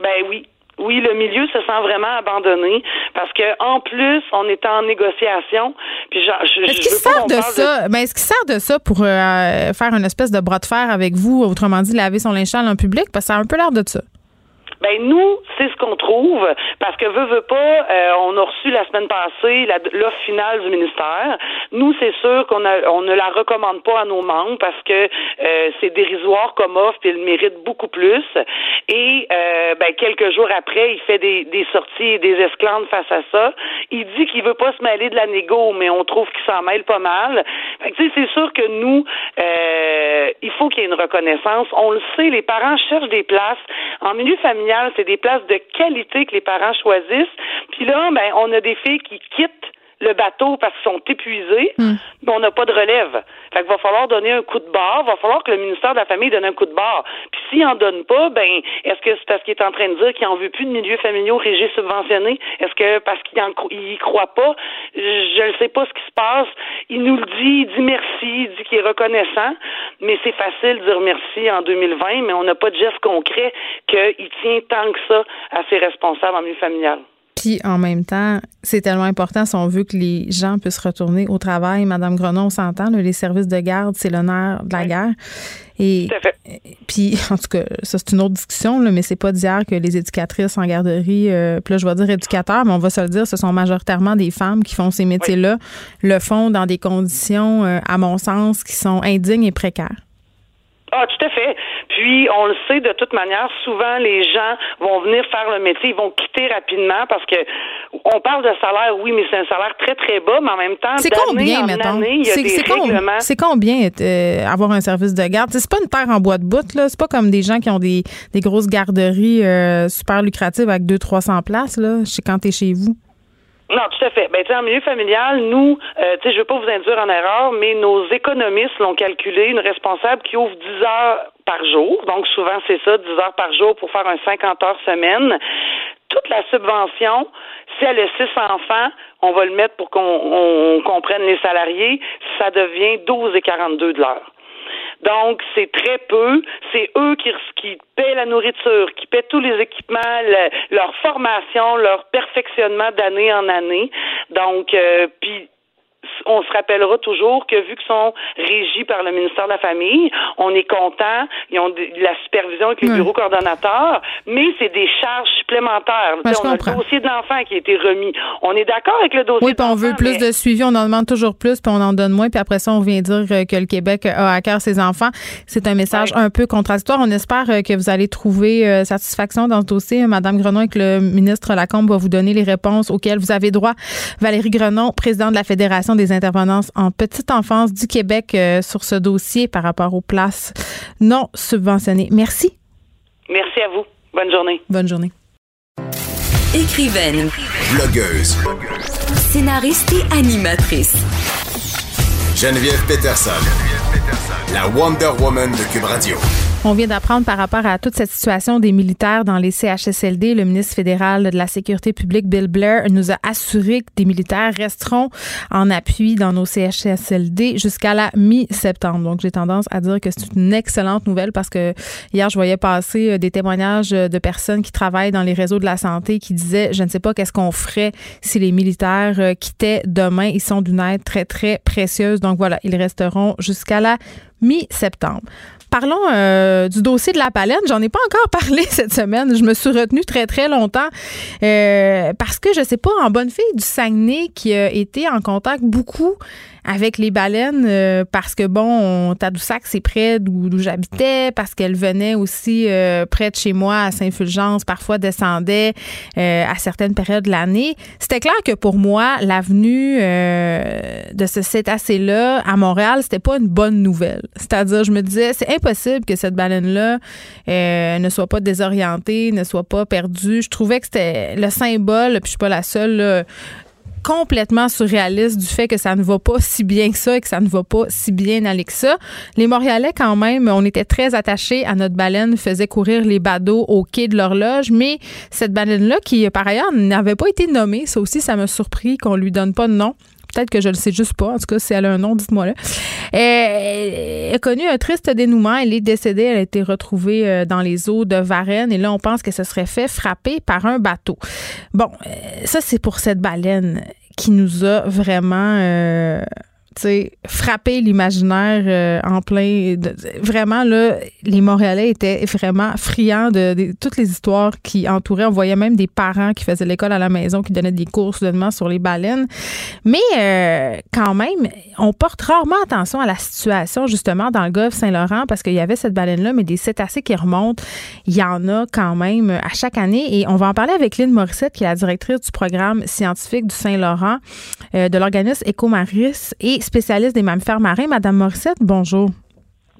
Ben oui, oui, le milieu se sent vraiment abandonné parce que en plus, on est en négociation. Puis est-ce qu'il sert de ça? Mais est-ce qu'il sert de ça pour euh, faire une espèce de bras de fer avec vous, autrement dit, laver son linge en public? Parce que ça a un peu l'air de ça. Ben nous, c'est ce qu'on trouve parce que veut veut pas, euh, on a reçu la semaine passée l'offre finale du ministère. Nous, c'est sûr qu'on on ne la recommande pas à nos membres parce que euh, c'est dérisoire comme offre et il mérite beaucoup plus. Et euh, ben, quelques jours après, il fait des, des sorties et des esclandres face à ça. Il dit qu'il veut pas se mêler de la négo, mais on trouve qu'il s'en mêle pas mal. C'est sûr que nous, il faut qu'il y ait une reconnaissance. On le sait, les parents cherchent des places en milieu familial c'est des places de qualité que les parents choisissent. Puis là, ben, on a des filles qui quittent le bateau parce qu'ils sont épuisés, hmm. mais on n'a pas de relève. Fait qu'il va falloir donner un coup de barre, va falloir que le ministère de la Famille donne un coup de barre. Puis s'il en donne pas, ben est-ce que c'est parce qu'il est en train de dire qu'il en veut plus de milieux familiaux régis subventionnés? Est-ce que parce qu'il y croit pas? Je ne sais pas ce qui se passe. Il nous le dit, il dit merci, il dit qu'il est reconnaissant, mais c'est facile de dire merci en 2020, mais on n'a pas de geste concret qu'il tient tant que ça à ses responsables en milieu familial. Puis en même temps, c'est tellement important si on veut que les gens puissent retourner au travail. Madame Grenon, on s'entend, les services de garde, c'est l'honneur de la guerre. Et puis, en tout cas, ça c'est une autre discussion, là, mais c'est pas dire que les éducatrices en garderie, euh, puis là je vais dire éducateurs, mais on va se le dire, ce sont majoritairement des femmes qui font ces métiers-là, le font dans des conditions, euh, à mon sens, qui sont indignes et précaires. Ah, tout à fait. Puis, on le sait de toute manière, souvent les gens vont venir faire le métier, ils vont quitter rapidement parce que on parle de salaire, oui, mais c'est un salaire très très bas, mais en même temps, c'est combien, mettons? C'est combien euh, avoir un service de garde? C'est pas une terre en bois de bout là. C'est pas comme des gens qui ont des, des grosses garderies euh, super lucratives avec 200-300 places là. Chez quand t'es chez vous. Non, tout à fait. Ben, en milieu familial, nous, euh, tu sais, je veux pas vous induire en erreur, mais nos économistes l'ont calculé, une responsable qui ouvre 10 heures par jour, donc souvent c'est ça, 10 heures par jour pour faire un 50 heures semaine. Toute la subvention, si elle a 6 enfants, on va le mettre pour qu'on comprenne les salariés, ça devient 12 et 42 de l'heure. Donc, c'est très peu. C'est eux qui, qui paient la nourriture, qui paient tous les équipements, leur formation, leur perfectionnement d'année en année. Donc, euh, puis on se rappellera toujours que vu qu'ils sont régis par le ministère de la Famille, on est content, ils ont de la supervision avec les bureaux coordonnateurs, mais c'est des charges supplémentaires. on a le dossier de l'enfant qui a été remis. On est d'accord avec le dossier Oui, puis on veut plus de suivi, on en demande toujours plus, puis on en donne moins, puis après ça, on vient dire euh, que le Québec a à cœur ses enfants. C'est un message un peu contradictoire. On espère euh, que vous allez trouver euh, satisfaction dans ce dossier. Madame Grenon et que le ministre Lacombe va vous donner les réponses auxquelles vous avez droit. Valérie Grenon, présidente de la Fédération des intervenances en petite enfance du Québec euh, sur ce dossier par rapport aux places non subventionnées. Merci. Merci à vous. Bonne journée. Bonne journée. Écrivaine. Blogueuse. Scénariste et animatrice. Geneviève Peterson. La Wonder Woman de Cube Radio. On vient d'apprendre par rapport à toute cette situation des militaires dans les CHSLD. Le ministre fédéral de la Sécurité publique, Bill Blair, nous a assuré que des militaires resteront en appui dans nos CHSLD jusqu'à la mi-septembre. Donc, j'ai tendance à dire que c'est une excellente nouvelle parce que hier, je voyais passer euh, des témoignages de personnes qui travaillent dans les réseaux de la santé qui disaient, je ne sais pas qu'est-ce qu'on ferait si les militaires euh, quittaient demain. Ils sont d'une aide très, très précieuse. Donc, voilà, ils resteront jusqu'à la mi-septembre. Parlons euh, du dossier de la palette. J'en ai pas encore parlé cette semaine. Je me suis retenue très, très longtemps euh, parce que je sais pas, en bonne fille du Saguenay qui a été en contact beaucoup avec les baleines euh, parce que, bon, Tadoussac, c'est près d'où j'habitais, parce qu'elle venait aussi euh, près de chez moi à Saint-Fulgence, parfois descendait euh, à certaines périodes de l'année. C'était clair que pour moi, l'avenue de ce cétacé-là à Montréal, c'était pas une bonne nouvelle. C'est-à-dire, je me disais, c'est impossible que cette baleine-là ne soit pas désorientée, ne soit pas perdue. Je trouvais que c'était le symbole, puis je suis pas la seule, complètement surréaliste du fait que ça ne va pas si bien que ça et que ça ne va pas si bien aller que ça. Les Montréalais, quand même, on était très attachés à notre baleine, faisait courir les badauds au quai de l'horloge, mais cette baleine-là, qui par ailleurs n'avait pas été nommée, ça aussi, ça m'a surpris qu'on lui donne pas de nom. Peut-être que je le sais juste pas. En tout cas, si elle a un nom, dites-moi là. Elle a connu un triste dénouement. Elle est décédée. Elle a été retrouvée euh, dans les eaux de Varennes. Et là, on pense que ce serait fait frapper par un bateau. Bon, euh, ça, c'est pour cette baleine qui nous a vraiment euh, frapper l'imaginaire euh, en plein. vraiment, là, les Montréalais étaient vraiment friands de, toutes les histoires qui entouraient. On voyait même des parents qui faisaient l'école à la maison, qui donnaient des cours soudainement sur les baleines. Mais euh, quand même, on porte rarement attention à la situation, justement, dans le golfe Saint-Laurent, parce qu'il y avait cette baleine-là, mais des cétacés qui remontent, il y en a quand même à chaque année. Et on va en parler avec Lynn Morissette, qui est la directrice du programme scientifique du Saint-Laurent, euh, de l'organisme Ecomaris. Et spécialiste des mammifères marins. Madame Morissette, bonjour.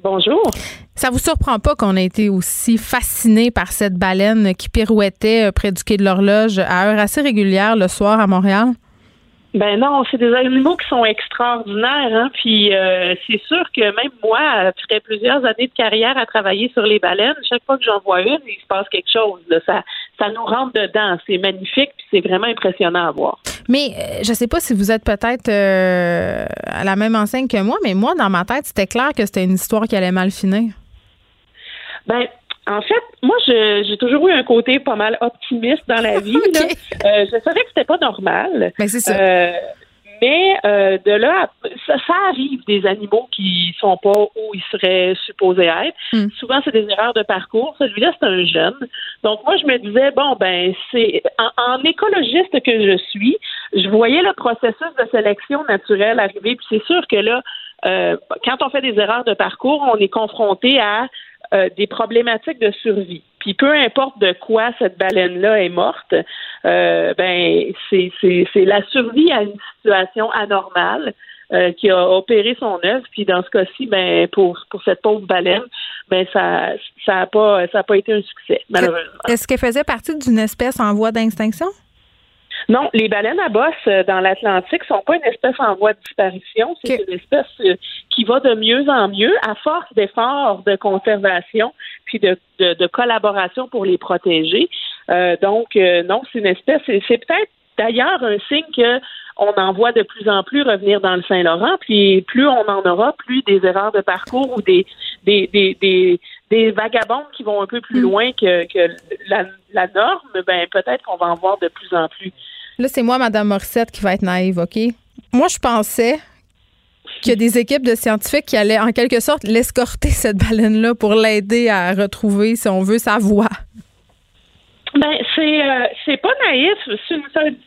Bonjour. Ça vous surprend pas qu'on ait été aussi fasciné par cette baleine qui pirouettait euh, près du quai de l'horloge à heure assez régulière le soir à Montréal? Ben non, c'est des animaux qui sont extraordinaires, hein. Puis euh, c'est sûr que même moi, après plusieurs années de carrière à travailler sur les baleines, chaque fois que j'en vois une, il se passe quelque chose. Ça, ça nous rentre dedans. C'est magnifique, puis c'est vraiment impressionnant à voir. Mais euh, je sais pas si vous êtes peut-être euh, à la même enseigne que moi, mais moi, dans ma tête, c'était clair que c'était une histoire qui allait mal finir. Ben, en fait, moi, j'ai toujours eu un côté pas mal optimiste dans la vie. Euh, je savais que c'était pas normal. Mais ben, c'est ça. Mais euh, de là, ça, arrive des animaux qui sont pas où ils seraient supposés être. Hmm. Souvent, c'est des erreurs de parcours. Celui-là, c'est un jeune. Donc, moi, je me disais, bon, ben, c'est en, écologiste que je suis, je voyais le processus de sélection naturelle arriver. Puis c'est sûr que là, euh, quand on fait des erreurs de parcours, on est confronté à euh, des problématiques de survie. Puis peu importe de quoi cette baleine-là est morte, euh, ben c'est, la survie à une situation anormale euh, qui a opéré son œuvre. Puis dans ce cas-ci, ben pour pour cette pauvre baleine, ben ça ça a pas ça a pas été un succès malheureusement. Est-ce qu'elle faisait partie d'une espèce en voie d'extinction? Non, les baleines à bosse euh, dans l'Atlantique sont pas une espèce en voie de disparition. C'est une espèce euh, qui va de mieux en mieux à force d'efforts de conservation puis de, de, collaboration pour les protéger. Euh, donc, non, c'est une espèce. C'est peut-être d'ailleurs un signe que on en voit de plus en plus revenir dans le Saint-Laurent, puis plus on en aura, plus des erreurs de parcours ou des des, des, des, des vagabonds qui vont un peu plus mm. loin que, que la, la norme, ben peut-être qu'on va en voir de plus en plus. Là, c'est moi, Mme Morissette, qui va être naïve, OK? Moi, je pensais qu'il y a des équipes de scientifiques qui allaient en quelque sorte l'escorter, cette baleine-là, pour l'aider à retrouver, si on veut, sa voie. Ben, c'est euh, c'est pas naïf. C'est une,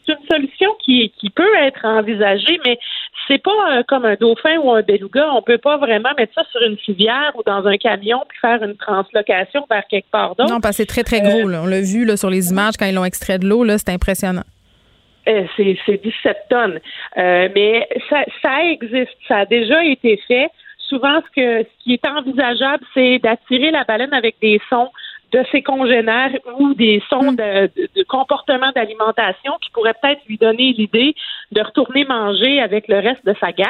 une, solution qui, qui peut être envisagée, mais c'est pas euh, comme un dauphin ou un beluga. On peut pas vraiment mettre ça sur une civière ou dans un camion puis faire une translocation vers quelque part d'autre. Non, parce que c'est très, très gros. Là. On l'a vu là, sur les images quand ils l'ont extrait de l'eau. C'est impressionnant. Euh, c'est 17 tonnes. Euh, mais ça, ça existe. Ça a déjà été fait. Souvent, ce, que, ce qui est envisageable, c'est d'attirer la baleine avec des sons de ses congénères ou des sons de, comportement d'alimentation qui pourraient peut-être lui donner l'idée de retourner manger avec le reste de sa gang.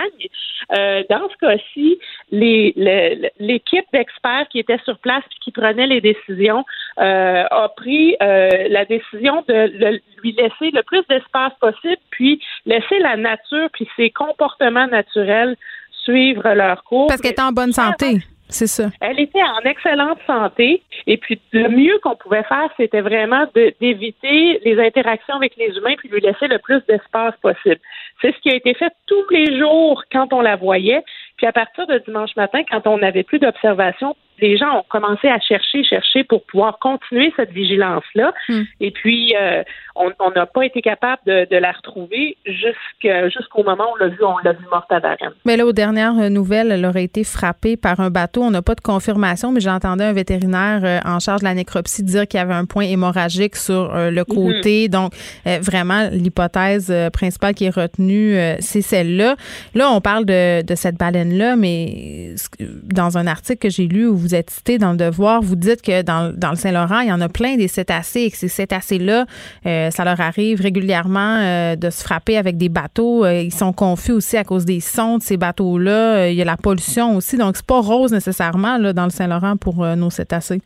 Euh, dans ce cas-ci, l'équipe d'experts qui était sur place et qui prenait les décisions euh, a pris euh, la décision de lui laisser le plus d'espace possible, puis laisser la nature puis ses comportements naturels suivre leur cours. Parce qu'elle est en bonne santé. C'est ça. Elle était en excellente santé. Et puis, le mieux qu'on pouvait faire, c'était vraiment d'éviter les interactions avec les humains puis lui laisser le plus d'espace possible. C'est ce qui a été fait tous les jours quand on la voyait. Puis à partir de dimanche matin, quand on n'avait plus d'observation, les gens ont commencé à chercher, chercher pour pouvoir continuer cette vigilance-là. Hmm. Et puis, euh, on n'a pas été capable de, la retrouver jusqu'au moment où on l'a vu, on l'a vu morte à Varennes. Mais là, aux dernières nouvelles, elle aurait été frappée par un bateau. On n'a pas de confirmation, mais j'entendais un vétérinaire euh, en charge de la nécropsie dire qu'il y avait un point hémorragique sur euh, le côté. Mhm. Donc, vraiment, l'hypothèse principale qui est retenue, c'est celle-là. Là, on parle de, de cette baleine-là, mais dans un article que j'ai lu où vous vous êtes cité dans le devoir, vous dites que dans, le Saint-Laurent, il y en a plein des cétacés et que ces cétacés-là, euh, ça leur arrive régulièrement euh, de se frapper avec des bateaux. Euh, ils sont confus aussi à cause des sons de ces bateaux-là. il y a la pollution aussi. Donc, c'est pas rose nécessairement dans le Saint-Laurent pour nos cétacés.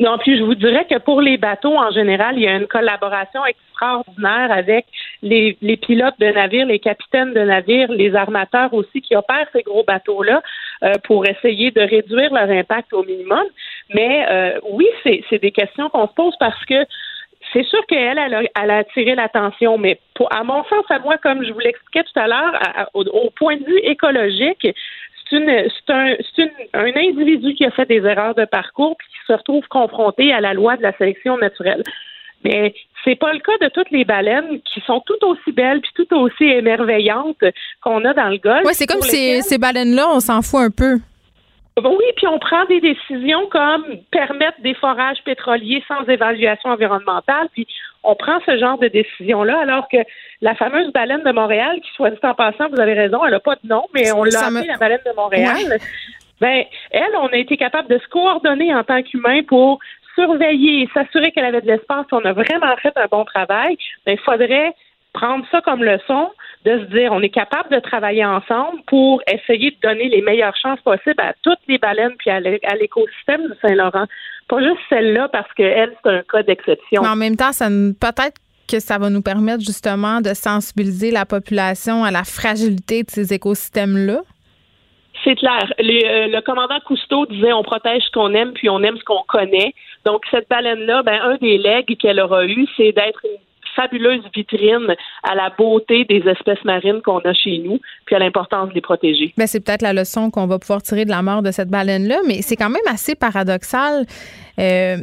Non, puis je vous dirais que pour les bateaux, en général, il y a une collaboration extraordinaire avec les, les pilotes de navires, les capitaines de navires, les armateurs aussi qui opèrent ces gros bateaux-là euh, pour essayer de réduire leur impact au minimum. Mais euh, oui, c'est des questions qu'on se pose parce que c'est sûr qu'elle, elle a, elle a attiré l'attention, mais pour, à mon sens, à moi, comme je vous l'expliquais tout à l'heure, au, point de vue écologique, c'est un, un, individu qui a fait des erreurs de parcours puis qui se retrouve confronté à la loi de la sélection naturelle. Mais c'est pas le cas de toutes les baleines qui sont tout aussi belles puis tout aussi émerveillantes qu'on a dans le golfe. Oui, c'est comme ces, ces baleines-là, on s'en fout un peu. Oui, puis on prend des décisions comme permettre des forages pétroliers sans évaluation environnementale, puis on prend ce genre de décision-là, alors que la fameuse baleine de Montréal, qui soit dit en passant, vous avez raison, elle n'a pas de nom, mais on l'a appelée la baleine de Montréal. Ben, elle, on a été capable de se coordonner en tant qu'humain pour surveiller et s'assurer qu'elle avait de l'espace. On a vraiment fait un bon travail. Mais il faudrait prendre ça comme leçon, de se dire on est capable de travailler ensemble pour essayer de donner les meilleures chances possibles à toutes les baleines puis à l'écosystème du Saint-Laurent. Pas juste celle-là parce qu'elle, c'est un cas d'exception. Mais en même temps, ça peut-être que ça va nous permettre justement de sensibiliser la population à la fragilité de ces écosystèmes-là? C'est clair. Euh, le commandant Cousteau disait on protège ce qu'on aime puis on aime ce qu'on connaît. Donc cette baleine-là, ben un des legs qu'elle aura eu, c'est d'être une fabuleuse vitrine à la beauté des espèces marines qu'on a chez nous, puis à l'importance de les protéger. Ben, c'est peut-être la leçon qu'on va pouvoir tirer de la mort de cette baleine-là, mais c'est quand même assez paradoxal. Euh,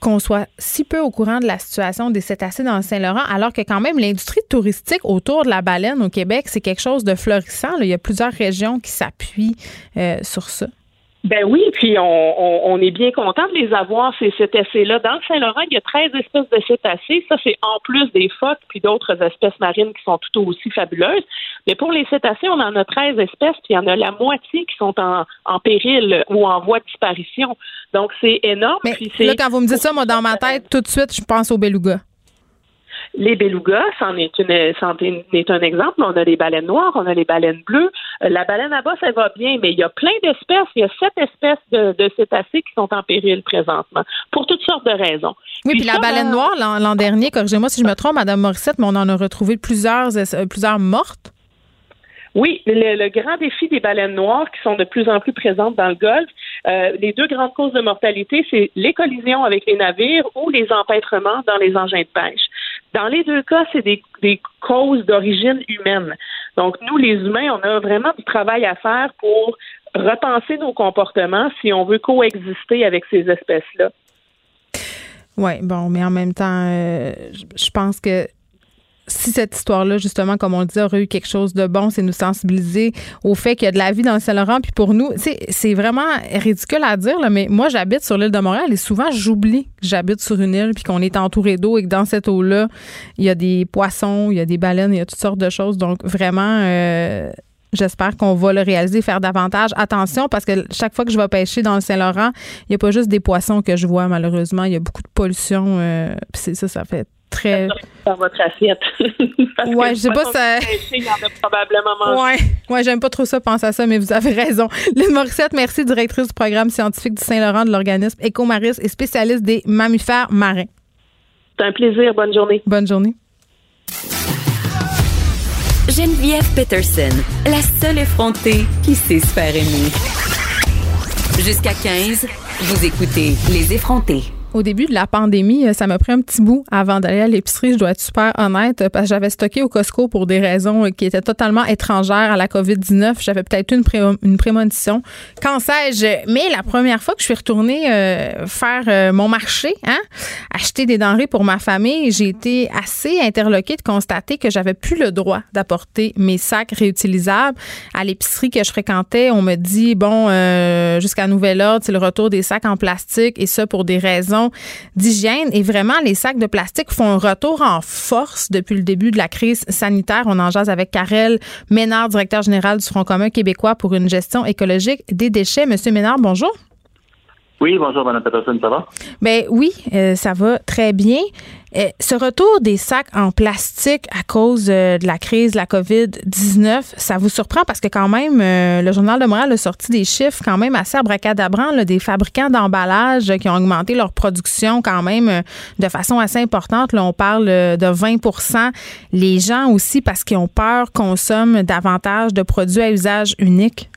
qu'on soit si peu au courant de la situation des cétacés dans le Saint-Laurent, alors que quand même l'industrie touristique autour de la baleine au Québec, c'est quelque chose de florissant. Il y a plusieurs régions qui s'appuient euh, sur ça. Ben oui, puis on, on, est bien content de les avoir, ces cétacés-là. Dans le Saint-Laurent, il y a 13 espèces de cétacés. Ça, c'est en plus des phoques puis d'autres espèces marines qui sont tout aussi fabuleuses. Mais pour les cétacés, on en a 13 espèces, puis il y en a la moitié qui sont en, en péril ou en voie de disparition. Donc, c'est énorme. Mais là, quand vous me dites ça, moi, dans ma tête, tout de suite, je pense au beluga. Les belugas, c'en est, une, est un exemple. On a les baleines noires, on a les baleines bleues. Euh, la baleine à bosse, elle va bien, mais il y a plein d'espèces. Il y a sept espèces de, de, cétacés qui sont en péril présentement, pour toutes sortes de raisons. Oui, puis, la baleine noire, l'an dernier, corrigez-moi si je me trompe, Madame Morissette, mais on en a retrouvé plusieurs, plusieurs mortes. Oui, le, grand défi des baleines noires qui sont de plus en plus présentes dans le Golfe, euh, les deux grandes causes de mortalité, c'est les collisions avec les navires ou les empêtrements dans les engins de pêche. Dans les deux cas, c'est des, causes d'origine humaine. Donc, nous, les humains, on a vraiment du travail à faire pour repenser nos comportements si on veut coexister avec ces espèces-là. Oui, bon, mais en même temps, euh, je pense que si cette histoire-là, justement, comme on le dit, aurait eu quelque chose de bon, c'est nous sensibiliser au fait qu'il y a de la vie dans le Saint-Laurent. Puis pour nous, c'est vraiment ridicule à dire, là, mais moi, j'habite sur l'île de Montréal et souvent, j'oublie que j'habite sur une île puis qu'on est entouré d'eau et que dans cette eau-là, il y a des poissons, il y a des baleines, il y a toutes sortes de choses. Donc, vraiment, euh, J'espère qu'on va le réaliser, faire davantage attention parce que chaque fois que je vais pêcher dans le Saint-Laurent, il n'y a pas juste des poissons que je vois, malheureusement. Il y a beaucoup de pollution. Euh, c'est ça, ça fait très. Dans votre assiette. ouais, je sais pas ça. Il y en a probablement Ouais, ouais j'aime pas trop ça, penser à ça, mais vous avez raison. Lynn Morissette, merci, directrice du programme scientifique du Saint-Laurent de l'organisme Ecomaris et spécialiste des mammifères marins. C'est un plaisir. Bonne journée. Bonne journée. Geneviève Peterson, la seule effrontée qui sait se faire aimer. Jusqu'à 15, vous écoutez Les effrontés. Au début de la pandémie, euh, ça m'a pris un petit bout avant d'aller à l'épicerie. Je dois être super honnête parce que j'avais stocké au Costco pour des raisons qui étaient totalement étrangères à la COVID-19. J'avais peut-être une, une prémonition. Quand sais-je? Mais la première fois que je suis retournée euh, faire euh, mon marché, hein, acheter des denrées pour ma famille, j'ai été assez interloquée de constater que j'avais plus le droit d'apporter mes sacs réutilisables. À l'épicerie que je fréquentais, on me dit, bon, jusqu'à nouvel ordre, c'est le retour des sacs en plastique et ça pour des raisons d'hygiène. Et vraiment, les sacs de plastique font un retour en force depuis le début de la crise sanitaire. On en jase avec Karel Ménard, directeur général du Front commun québécois pour une gestion écologique des déchets. Monsieur Ménard, bonjour. Oui, bonjour, Mme Peterson, ça va? Ben oui, euh, ça va très bien. Euh, ce retour des sacs en plastique à cause euh, de la crise de la COVID-19, ça vous surprend parce que quand même, le Journal de Montréal a sorti des chiffres quand même assez abracadabrants, des fabricants d'emballage qui ont augmenté leur production quand même de façon assez importante. Là, on parle de 20% Les gens aussi, parce qu'ils ont peur, consomment davantage de produits à usage unique.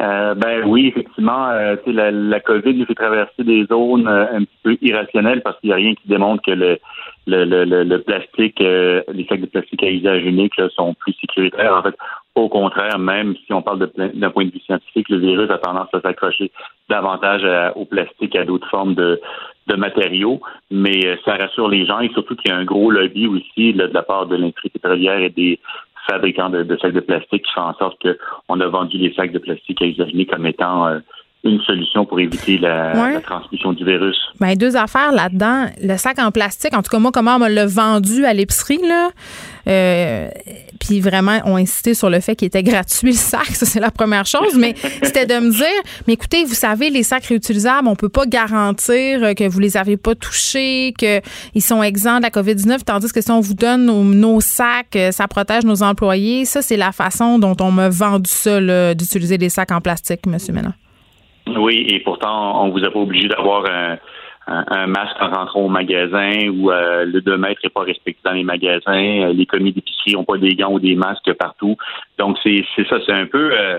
Euh, ben oui, effectivement, euh, la, la COVID nous fait traverser des zones euh, un petit peu irrationnelles parce qu'il n'y a rien qui démontre que le, le, le, le plastique, euh, les sacs de plastique à usage unique sont plus sécuritaires. En fait, au contraire, même si on parle d'un point de vue scientifique, le virus a tendance à s'accrocher davantage au plastique, à d'autres formes de, de matériaux, mais ça rassure les gens et surtout qu'il y a un gros lobby aussi de la part de l'industrie pétrolière et des fabricants de, sacs de plastique qui font en sorte qu'on a vendu les sacs de plastique à usage comme étant euh, une solution pour éviter la, transmission du virus. Bien, deux affaires là-dedans. Le sac en plastique, en tout cas, moi, comment on me l'a vendu à l'épicerie, là. Euh, puis vraiment, on insisté sur le fait qu'il était gratuit, le sac. Ça, c'est la première chose. Mais c'était de me dire, mais écoutez, vous savez, les sacs réutilisables, on peut pas garantir que vous les avez pas touchés, qu'ils sont exempts de la COVID-19, tandis que si on vous donne nos, sacs, ça protège nos employés. Ça, c'est la façon dont on m'a vendu ça, d'utiliser des sacs en plastique, Monsieur Ménard. Oui, et pourtant, on vous a pas obligé d'avoir un, un, masque en rentrant au magasin ou euh, le 2 mètres n'est pas respecté dans les magasins. Euh, les commis d'épicerie n'ont pas des gants ou des masques partout. Donc, c'est ça, c'est un peu... Euh,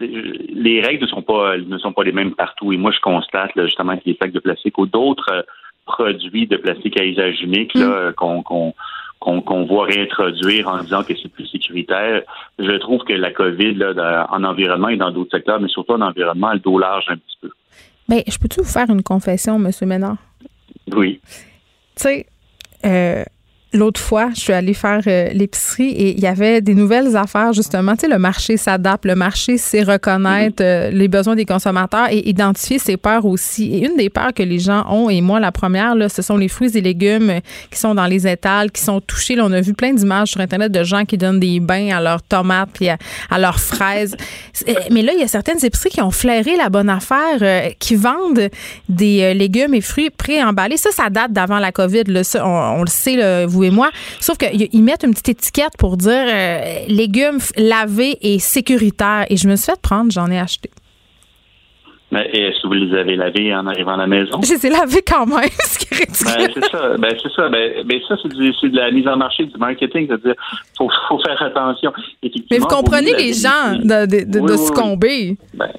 les règles ne sont pas ne sont pas les mêmes partout. Et moi, je constate justement que les sacs de plastique ou d'autres produits de plastique à usage unique mm. qu'on qu'on voit réintroduire en disant que c'est plus sécuritaire. Je trouve que la COVID, là, en environnement et dans d'autres secteurs, mais surtout en environnement, elle dos large un petit peu. Mais je peux-tu vous faire une confession, M. Ménard? Oui. Tu sais, euh, l'autre fois, je suis allée faire euh, l'épicerie et il y avait des nouvelles affaires, justement. Tu sais, le marché s'adapte, le marché sait reconnaître euh, les besoins des consommateurs et identifier ses peurs aussi. Et une des peurs que les gens ont, et moi, la première, là, ce sont les fruits et légumes qui sont dans les étals, qui sont touchés. Là, on a vu plein d'images sur Internet de gens qui donnent des bains à leurs tomates puis à, leurs fraises. Mais là, il y a certaines épiceries qui ont flairé la bonne affaire, euh, qui vendent des légumes et fruits pré-emballés. Ça, ça date d'avant la COVID. Là. on, le sait, vous et moi. Sauf qu'ils mettent une petite étiquette pour dire euh, légumes lavés et sécuritaires. Et je me suis fait prendre, j'en ai acheté. Mais est-ce que vous les avez lavés en arrivant à la maison? Je les ai lavés quand même, ce qui est Ben, c'est ça. Ben, c'est ça. Ben, ben ça, c'est, de la mise en marché du marketing. C'est-à-dire, faut, faut faire attention. Mais vous comprenez les gens de, de, de, succomber. Ben,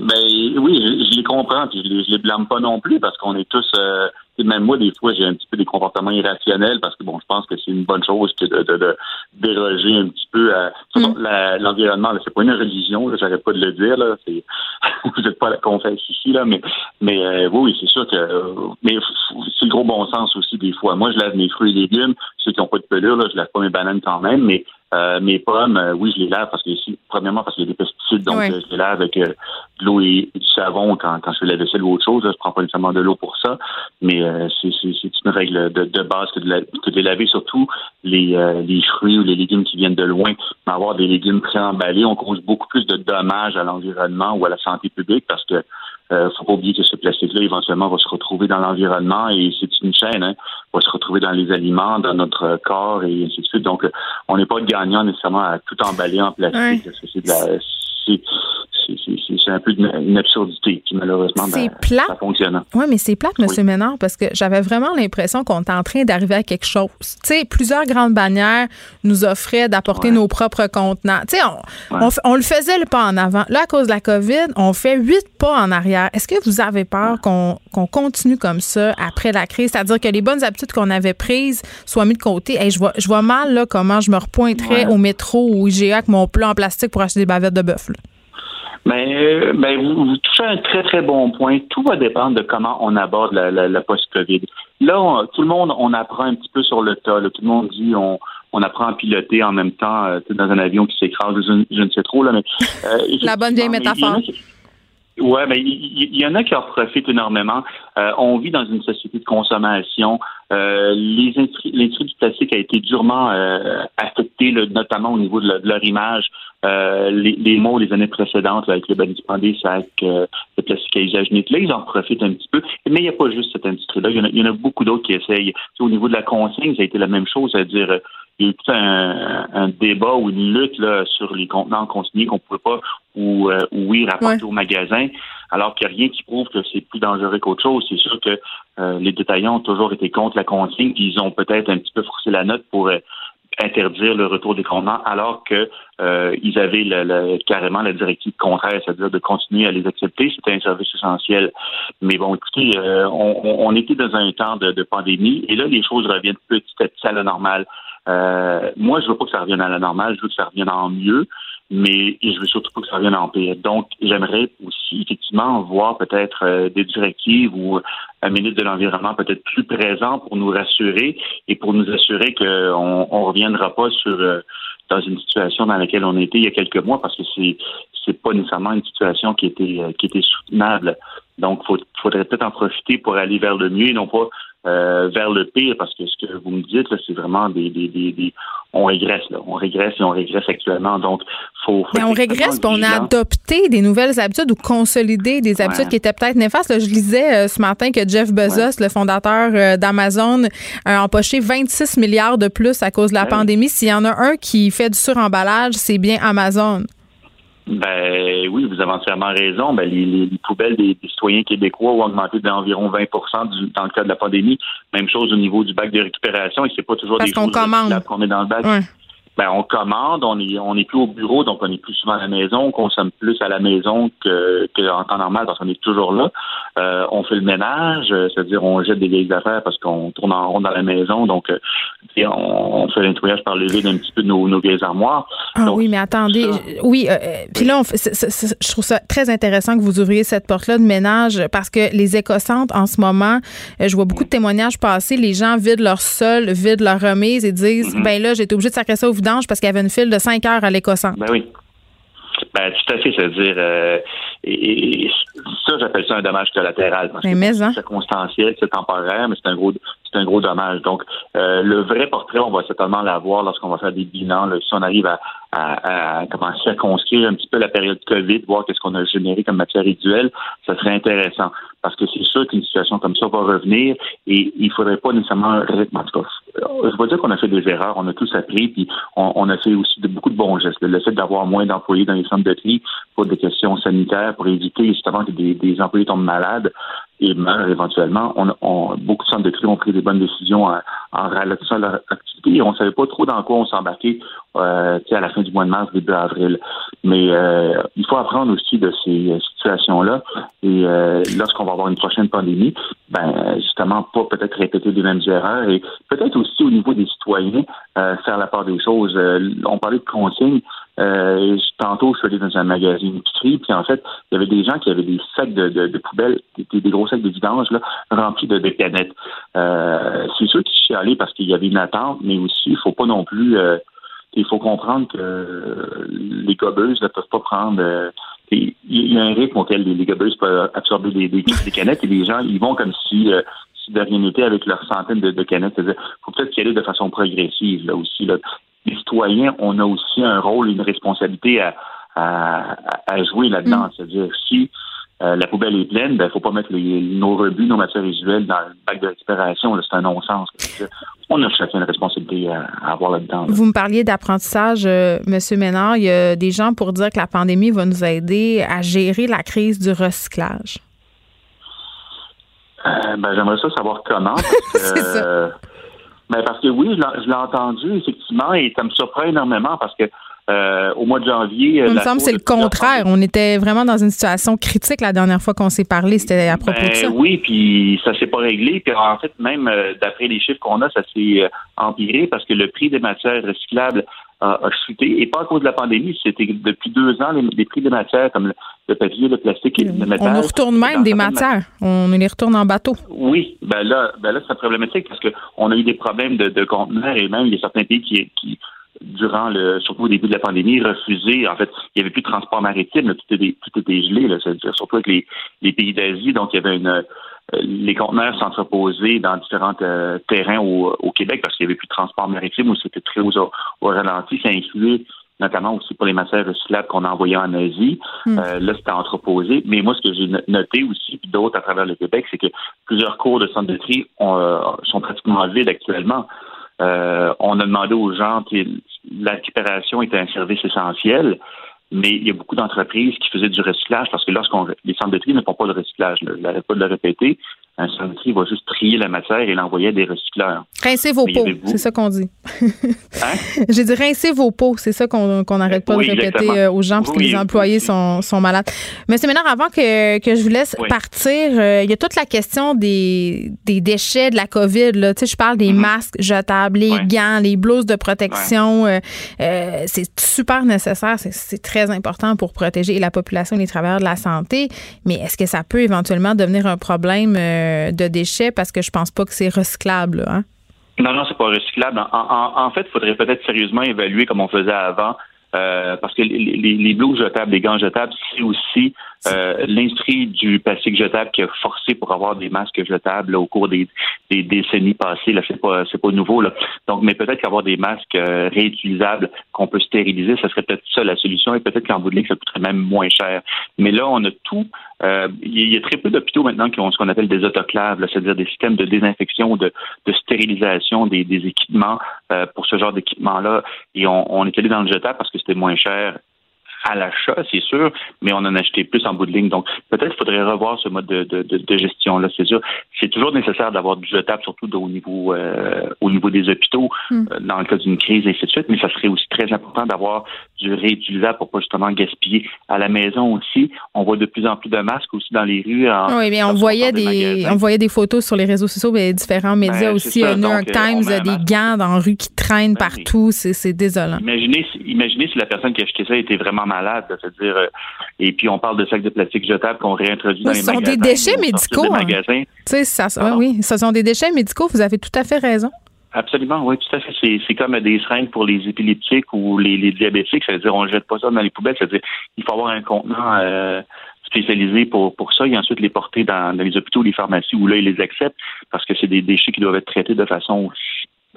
ben, oui, je, les comprends. Puis je les, les blâme pas non plus parce qu'on est tous. Euh, même moi, des fois, j'ai un petit peu des comportements irrationnels parce que bon, je pense que c'est une bonne chose que de, de, déroger un petit peu à mm. l'environnement. c'est pas une religion, j'arrête pas de le dire. Là, vous n'êtes pas à la confesse ici, là, mais mais euh, oui, c'est sûr que mais c'est le gros bon sens aussi des fois. Moi, je lave mes fruits et légumes, ceux qui n'ont pas de pelure, là, je lave pas mes bananes quand même, mais euh, mes pommes, euh, oui, je les lave parce que premièrement parce qu'il y a des pesticides, donc euh, je les lave avec de l'eau et, du savon quand, quand je fais la vaisselle ou autre chose. Là, je prends pas nécessairement de l'eau pour ça, mais c'est, une règle de, de base que de, la, que de les laver surtout les, les fruits ou les légumes qui viennent de loin. Avoir des légumes pré-emballés, on cause beaucoup plus de dommages à l'environnement ou à la santé publique parce que euh, faut pas oublier que ce plastique-là, éventuellement, va se retrouver dans l'environnement et c'est une chaîne, hein, va se retrouver dans les aliments, dans notre corps et ainsi de suite. Donc, on n'est pas gagnant nécessairement à tout emballer en plastique. C'est de la, c'est un peu une, absurdité qui malheureusement ben, ça fonctionne. Oui, mais c'est plate, M. Ménard, parce que j'avais vraiment l'impression qu'on était en train d'arriver à quelque chose. Tu sais, plusieurs grandes bannières nous offraient d'apporter nos propres contenants. Tu sais, on, le faisait le pas en avant. Là, à cause de la COVID, on fait huit pas en arrière. Est-ce que vous avez peur qu'on continue comme ça après la crise? C'est-à-dire que les bonnes habitudes qu'on avait prises soient mises de côté. et je, vois, je vois mal là, comment je me repointerais au métro ou au IGA avec mon plat en plastique pour acheter des bavettes de bœuf. Mais ben, vous, touchez un très, très bon point. Tout va dépendre de comment on aborde la, la, post-COVID. Là, tout le monde, on apprend un petit peu sur le tas. Tout le monde dit on, on apprend à piloter en même temps euh, dans un avion qui s'écrase, je, ne sais trop. Là, mais, euh, la bonne vieille métaphore. Oui, mais il y, en a qui en profitent énormément. Euh, on vit dans une société de consommation. Euh, l'industrie du plastique a été durement euh, affectée, notamment au niveau de, leur image. Euh, les, les, mots les années précédentes, avec le bannissement des sacs, euh, le plastique à usage unique, là, ils en profitent un petit peu. Mais il n'y a pas juste cette industrie-là. Il, il, y en a beaucoup d'autres qui essayent. au niveau de la consigne, ça a été la même chose, c'est-à-dire il y a eu tout un, un, débat ou une lutte là, sur les contenants consignés qu'on ne pouvait pas ou, euh, oui rapporter au magasin, alors qu'il n'y a rien qui prouve que c'est plus dangereux qu'autre chose. C'est sûr que euh, les détaillants ont toujours été contre la consigne, puis ils ont peut-être un petit peu forcé la note pour euh, interdire le retour des contenants, alors que ils avaient le, carrément la directive contraire, c'est-à-dire de continuer à les accepter. C'était un service essentiel. Mais bon, écoutez, on, on, était dans un temps de, de, pandémie, et là, les choses reviennent petit à petit à la normale. Euh, moi, je veux pas que ça revienne à la normale, je veux que ça revienne en mieux, mais je veux surtout pas que ça revienne en pire. Donc, j'aimerais aussi effectivement voir peut-être euh, des directives ou un ministre de l'Environnement peut-être plus présent pour nous rassurer et pour nous assurer qu'on on reviendra pas sur euh, dans une situation dans laquelle on était il y a quelques mois parce que c'est c'est pas nécessairement une situation qui était qui était soutenable. Donc, il faudrait peut-être en profiter pour aller vers le mieux et non pas euh, vers le pire, parce que ce que vous me dites, c'est vraiment des, des, des, on régresse, là. on régresse et on régresse actuellement. Donc, faut. faut Mais on régresse, puis on a adopté des nouvelles habitudes ou consolidé des habitudes qui étaient peut-être néfastes. je lisais euh, ce matin que Jeff Bezos, le fondateur euh, d'Amazon, a empoché 26 milliards de plus à cause de la pandémie. S'il y en a un qui fait du suremballage, c'est bien Amazon. Ben oui, vous avez entièrement raison. Ben, les, poubelles des, citoyens québécois ont augmenté d'environ 20 du, dans le cas de la pandémie. Même chose au niveau du bac de récupération et c'est pas toujours des choses qu'on qu'on met dans le bac. Ben, on commande, on est, on est plus au bureau, donc on est plus souvent à la maison, on consomme plus à la maison que, que en temps normal parce qu'on est toujours là. Euh, on fait le ménage, euh, c'est-à-dire on jette des vieilles affaires parce qu'on tourne en rond dans la maison, donc euh, et on, on, fait le nettoyage par le vide un petit peu de nos, nos vieilles armoires. Ah oui, mais attendez, oui, euh, puis là, on je trouve ça très intéressant que vous ouvriez cette porte-là de ménage parce que les écossantes en ce moment, je vois beaucoup de témoignages passer, les gens vident leur sol, vident leur remise et disent, mm-hmm. ben là, j'étais obligé de sacrer ça au parce qu'il y avait une file de 5 heures à l'écossant. Ben oui. Ben, tout à fait, c'est-à-dire, euh, et, ça, j'appelle ça un dommage collatéral. Parce mais que hein? c'est circonstanciel, c'est temporaire, mais c'est un gros, c'est un gros dommage. Donc, euh, le vrai portrait, on va certainement l'avoir lorsqu'on va faire des bilans. si on arrive à, à, à, commencer à construire un petit peu la période COVID, voir qu'est-ce qu'on a généré comme matière résiduelle, ça serait intéressant. Parce que c'est sûr qu'une situation comme ça va revenir et il faudrait pas nécessairement, en tout cas, je veux dire qu'on a fait des erreurs, on a tous appris, puis on, a fait aussi de, beaucoup de bons gestes. Le fait d'avoir moins d'employés dans les centres de tri pour des questions sanitaires, pour éviter justement que des, des employés tombent malades, et meurent éventuellement. On, beaucoup de centres de tri ont pris des bonnes décisions en, en ralentissant leur activité et on ne savait pas trop dans quoi on s'embarquait euh, à la fin du mois de mars, début avril. Mais euh, il faut apprendre aussi de ces situations-là et euh, lorsqu'on va avoir une prochaine pandémie, ben justement pas peut-être répéter les mêmes erreurs et peut-être aussi au niveau des citoyens faire la part des choses. on parlait de consignes. Euh, tantôt, je suis allé dans un magazine épicerie, puis en fait, il y avait des gens qui avaient des sacs de, de, de poubelles, des, des, gros sacs de vidange là, remplis de, de canettes. Euh, c'est sûr qu'ils sont allés parce qu'il y avait une attente, mais aussi, il faut pas non plus... Euh, il faut comprendre que les gobeuses ne peuvent pas prendre... Euh, il y a un rythme auquel les, les gobeuses peuvent absorber des, des, canettes et les gens, ils vont comme si... Euh, de rien n'était avec leurs centaines de, de canettes. Il faut peut-être y aller de façon progressive là aussi. Là les citoyens, on a aussi un rôle, une responsabilité à, à, jouer là-dedans. Mm. C'est-à-dire, si euh, la poubelle est pleine, il ben, ne faut pas mettre nos rebuts, nos matières visuelles dans le bac de récupération. C'est un non-sens. On a chacun une responsabilité à, avoir là-dedans. Vous me parliez d'apprentissage, euh, M. Ménard. Il y a des gens pour dire que la pandémie va nous aider à gérer la crise du recyclage. Euh, ben, J'aimerais ça savoir comment. Ça. Ben parce que oui, je l'ai entendu effectivement et ça me surprend énormément parce que euh, au mois de janvier. Il me semble que c'est le contraire. On était vraiment dans une situation critique la dernière fois qu'on s'est parlé. C'était à propos de ben ça. Oui, puis ça s'est pas réglé. Puis en fait, même euh, d'après les chiffres qu'on a, ça s'est euh, empiré parce que le prix des matières recyclables a, chuté. Et pas à cause de la pandémie. C'était depuis deux ans les, prix des matières comme le, papier, le plastique et le métal. On nous retourne même des matières. On les retourne en bateau. Oui, ben là, ben là c'est problématique parce qu'on a eu des problèmes de, de conteneurs et même il y a certains pays qui, qui durant le, surtout au début de la pandémie, refusé. En fait, il n'y avait plus de transport maritime, tout, était, tout était gelé, là, surtout avec les, les pays d'Asie. Donc, il y avait une, euh, les conteneurs s'entreposaient dans différents euh, terrains au, au, Québec parce qu'il n'y avait plus de transport maritime ou c'était très au, au ralenti. Ça incluait notamment aussi pour les matières recyclables qu'on envoyait en Asie. Hmm. Euh, là, c'était entreposé. Mais moi, ce que j'ai noté aussi, puis d'autres à travers le Québec, c'est que plusieurs cours de centre de tri sont pratiquement vides actuellement. Euh, on a demandé aux gens, la récupération était un service essentiel, mais il y a beaucoup d'entreprises qui faisaient du recyclage parce que lorsqu'on les centres de tri ne font pas de recyclage, je n'arrête pas de le répéter, un centre va juste trier la matière et l'envoyer à des recycleurs. Rincez vos pots, c'est ça qu'on dit. hein? J'ai dit rincez vos pots, c'est ça qu'on n'arrête pas de répéter euh, aux gens parce que les employés sont, sont malades. Monsieur Ménard, avant que, que je vous laisse partir, euh, il y a toute la question des, des déchets de la COVID. Là. Tu sais, je parle des mm-hmm. masques jetables, les gants, les blouses de protection. Euh, c'est super nécessaire, c'est très important pour protéger la population et les travailleurs de la santé. Mais est-ce que ça peut éventuellement devenir un problème euh, de déchets? Parce que je pense pas que c'est recyclable. Hein? Non, non, c'est pas recyclable. En, fait, il faudrait peut-être sérieusement évaluer comme on faisait avant. Euh, parce que les, les, les jetables, les gants jetables, c'est aussi euh, l'industrie du plastique jetable qui a forcé pour avoir des masques jetables au cours des, des, décennies passées. Là, c'est pas c'est pas nouveau là. Donc, mais peut-être qu'avoir des masques euh, réutilisables qu'on peut stériliser, ça serait peut-être ça la solution. Et peut-être qu'en bout de ligne, ça coûterait même moins cher. Mais là, on a tout. Euh, il y a très peu d'hôpitaux maintenant qui ont ce qu'on appelle des autoclaves, c'est-à-dire des systèmes de désinfection, de, de stérilisation des, des équipements pour ce genre d'équipement-là. Et on, on est allé dans le jetable parce que c'était moins cher à l'achat, c'est sûr, mais on en a acheté plus en bout de ligne. Donc, peut-être qu'il faudrait revoir ce mode de, de, de, gestion-là, c'est sûr. C'est toujours nécessaire d'avoir du jetable, surtout au niveau, euh, au niveau des hôpitaux, hmm. euh, dans le cas d'une crise, et ainsi de suite, mais ça serait aussi très important d'avoir du réutilisable pour pas justement gaspiller. À la maison aussi, on voit de plus en plus de masques aussi dans les rues. oui, mais on voyait, des, on voyait des photos sur les réseaux sociaux, mais différents médias ben, aussi, New York Times, des gants dans la rue qui ben partout, c'est désolant. Imaginez, imaginez si la personne qui a acheté ça était vraiment malade, c'est-à-dire, euh, et puis on parle de sacs de plastique jetables qu'on réintroduit dans les magasins. Ce sont des déchets médicaux. Hein. Ça, oui, ce sont des déchets médicaux, vous avez tout à fait raison. Absolument, oui, tout à fait. C'est comme des seringues pour les épileptiques ou les, diabétiques. C'est-à-dire, on ne jette pas ça dans les poubelles. C'est-à-dire, il faut avoir un contenant euh, spécialisé pour, pour ça et ensuite les porter dans, les hôpitaux, les pharmacies où là, ils les acceptent parce que c'est des déchets qui doivent être traités de façon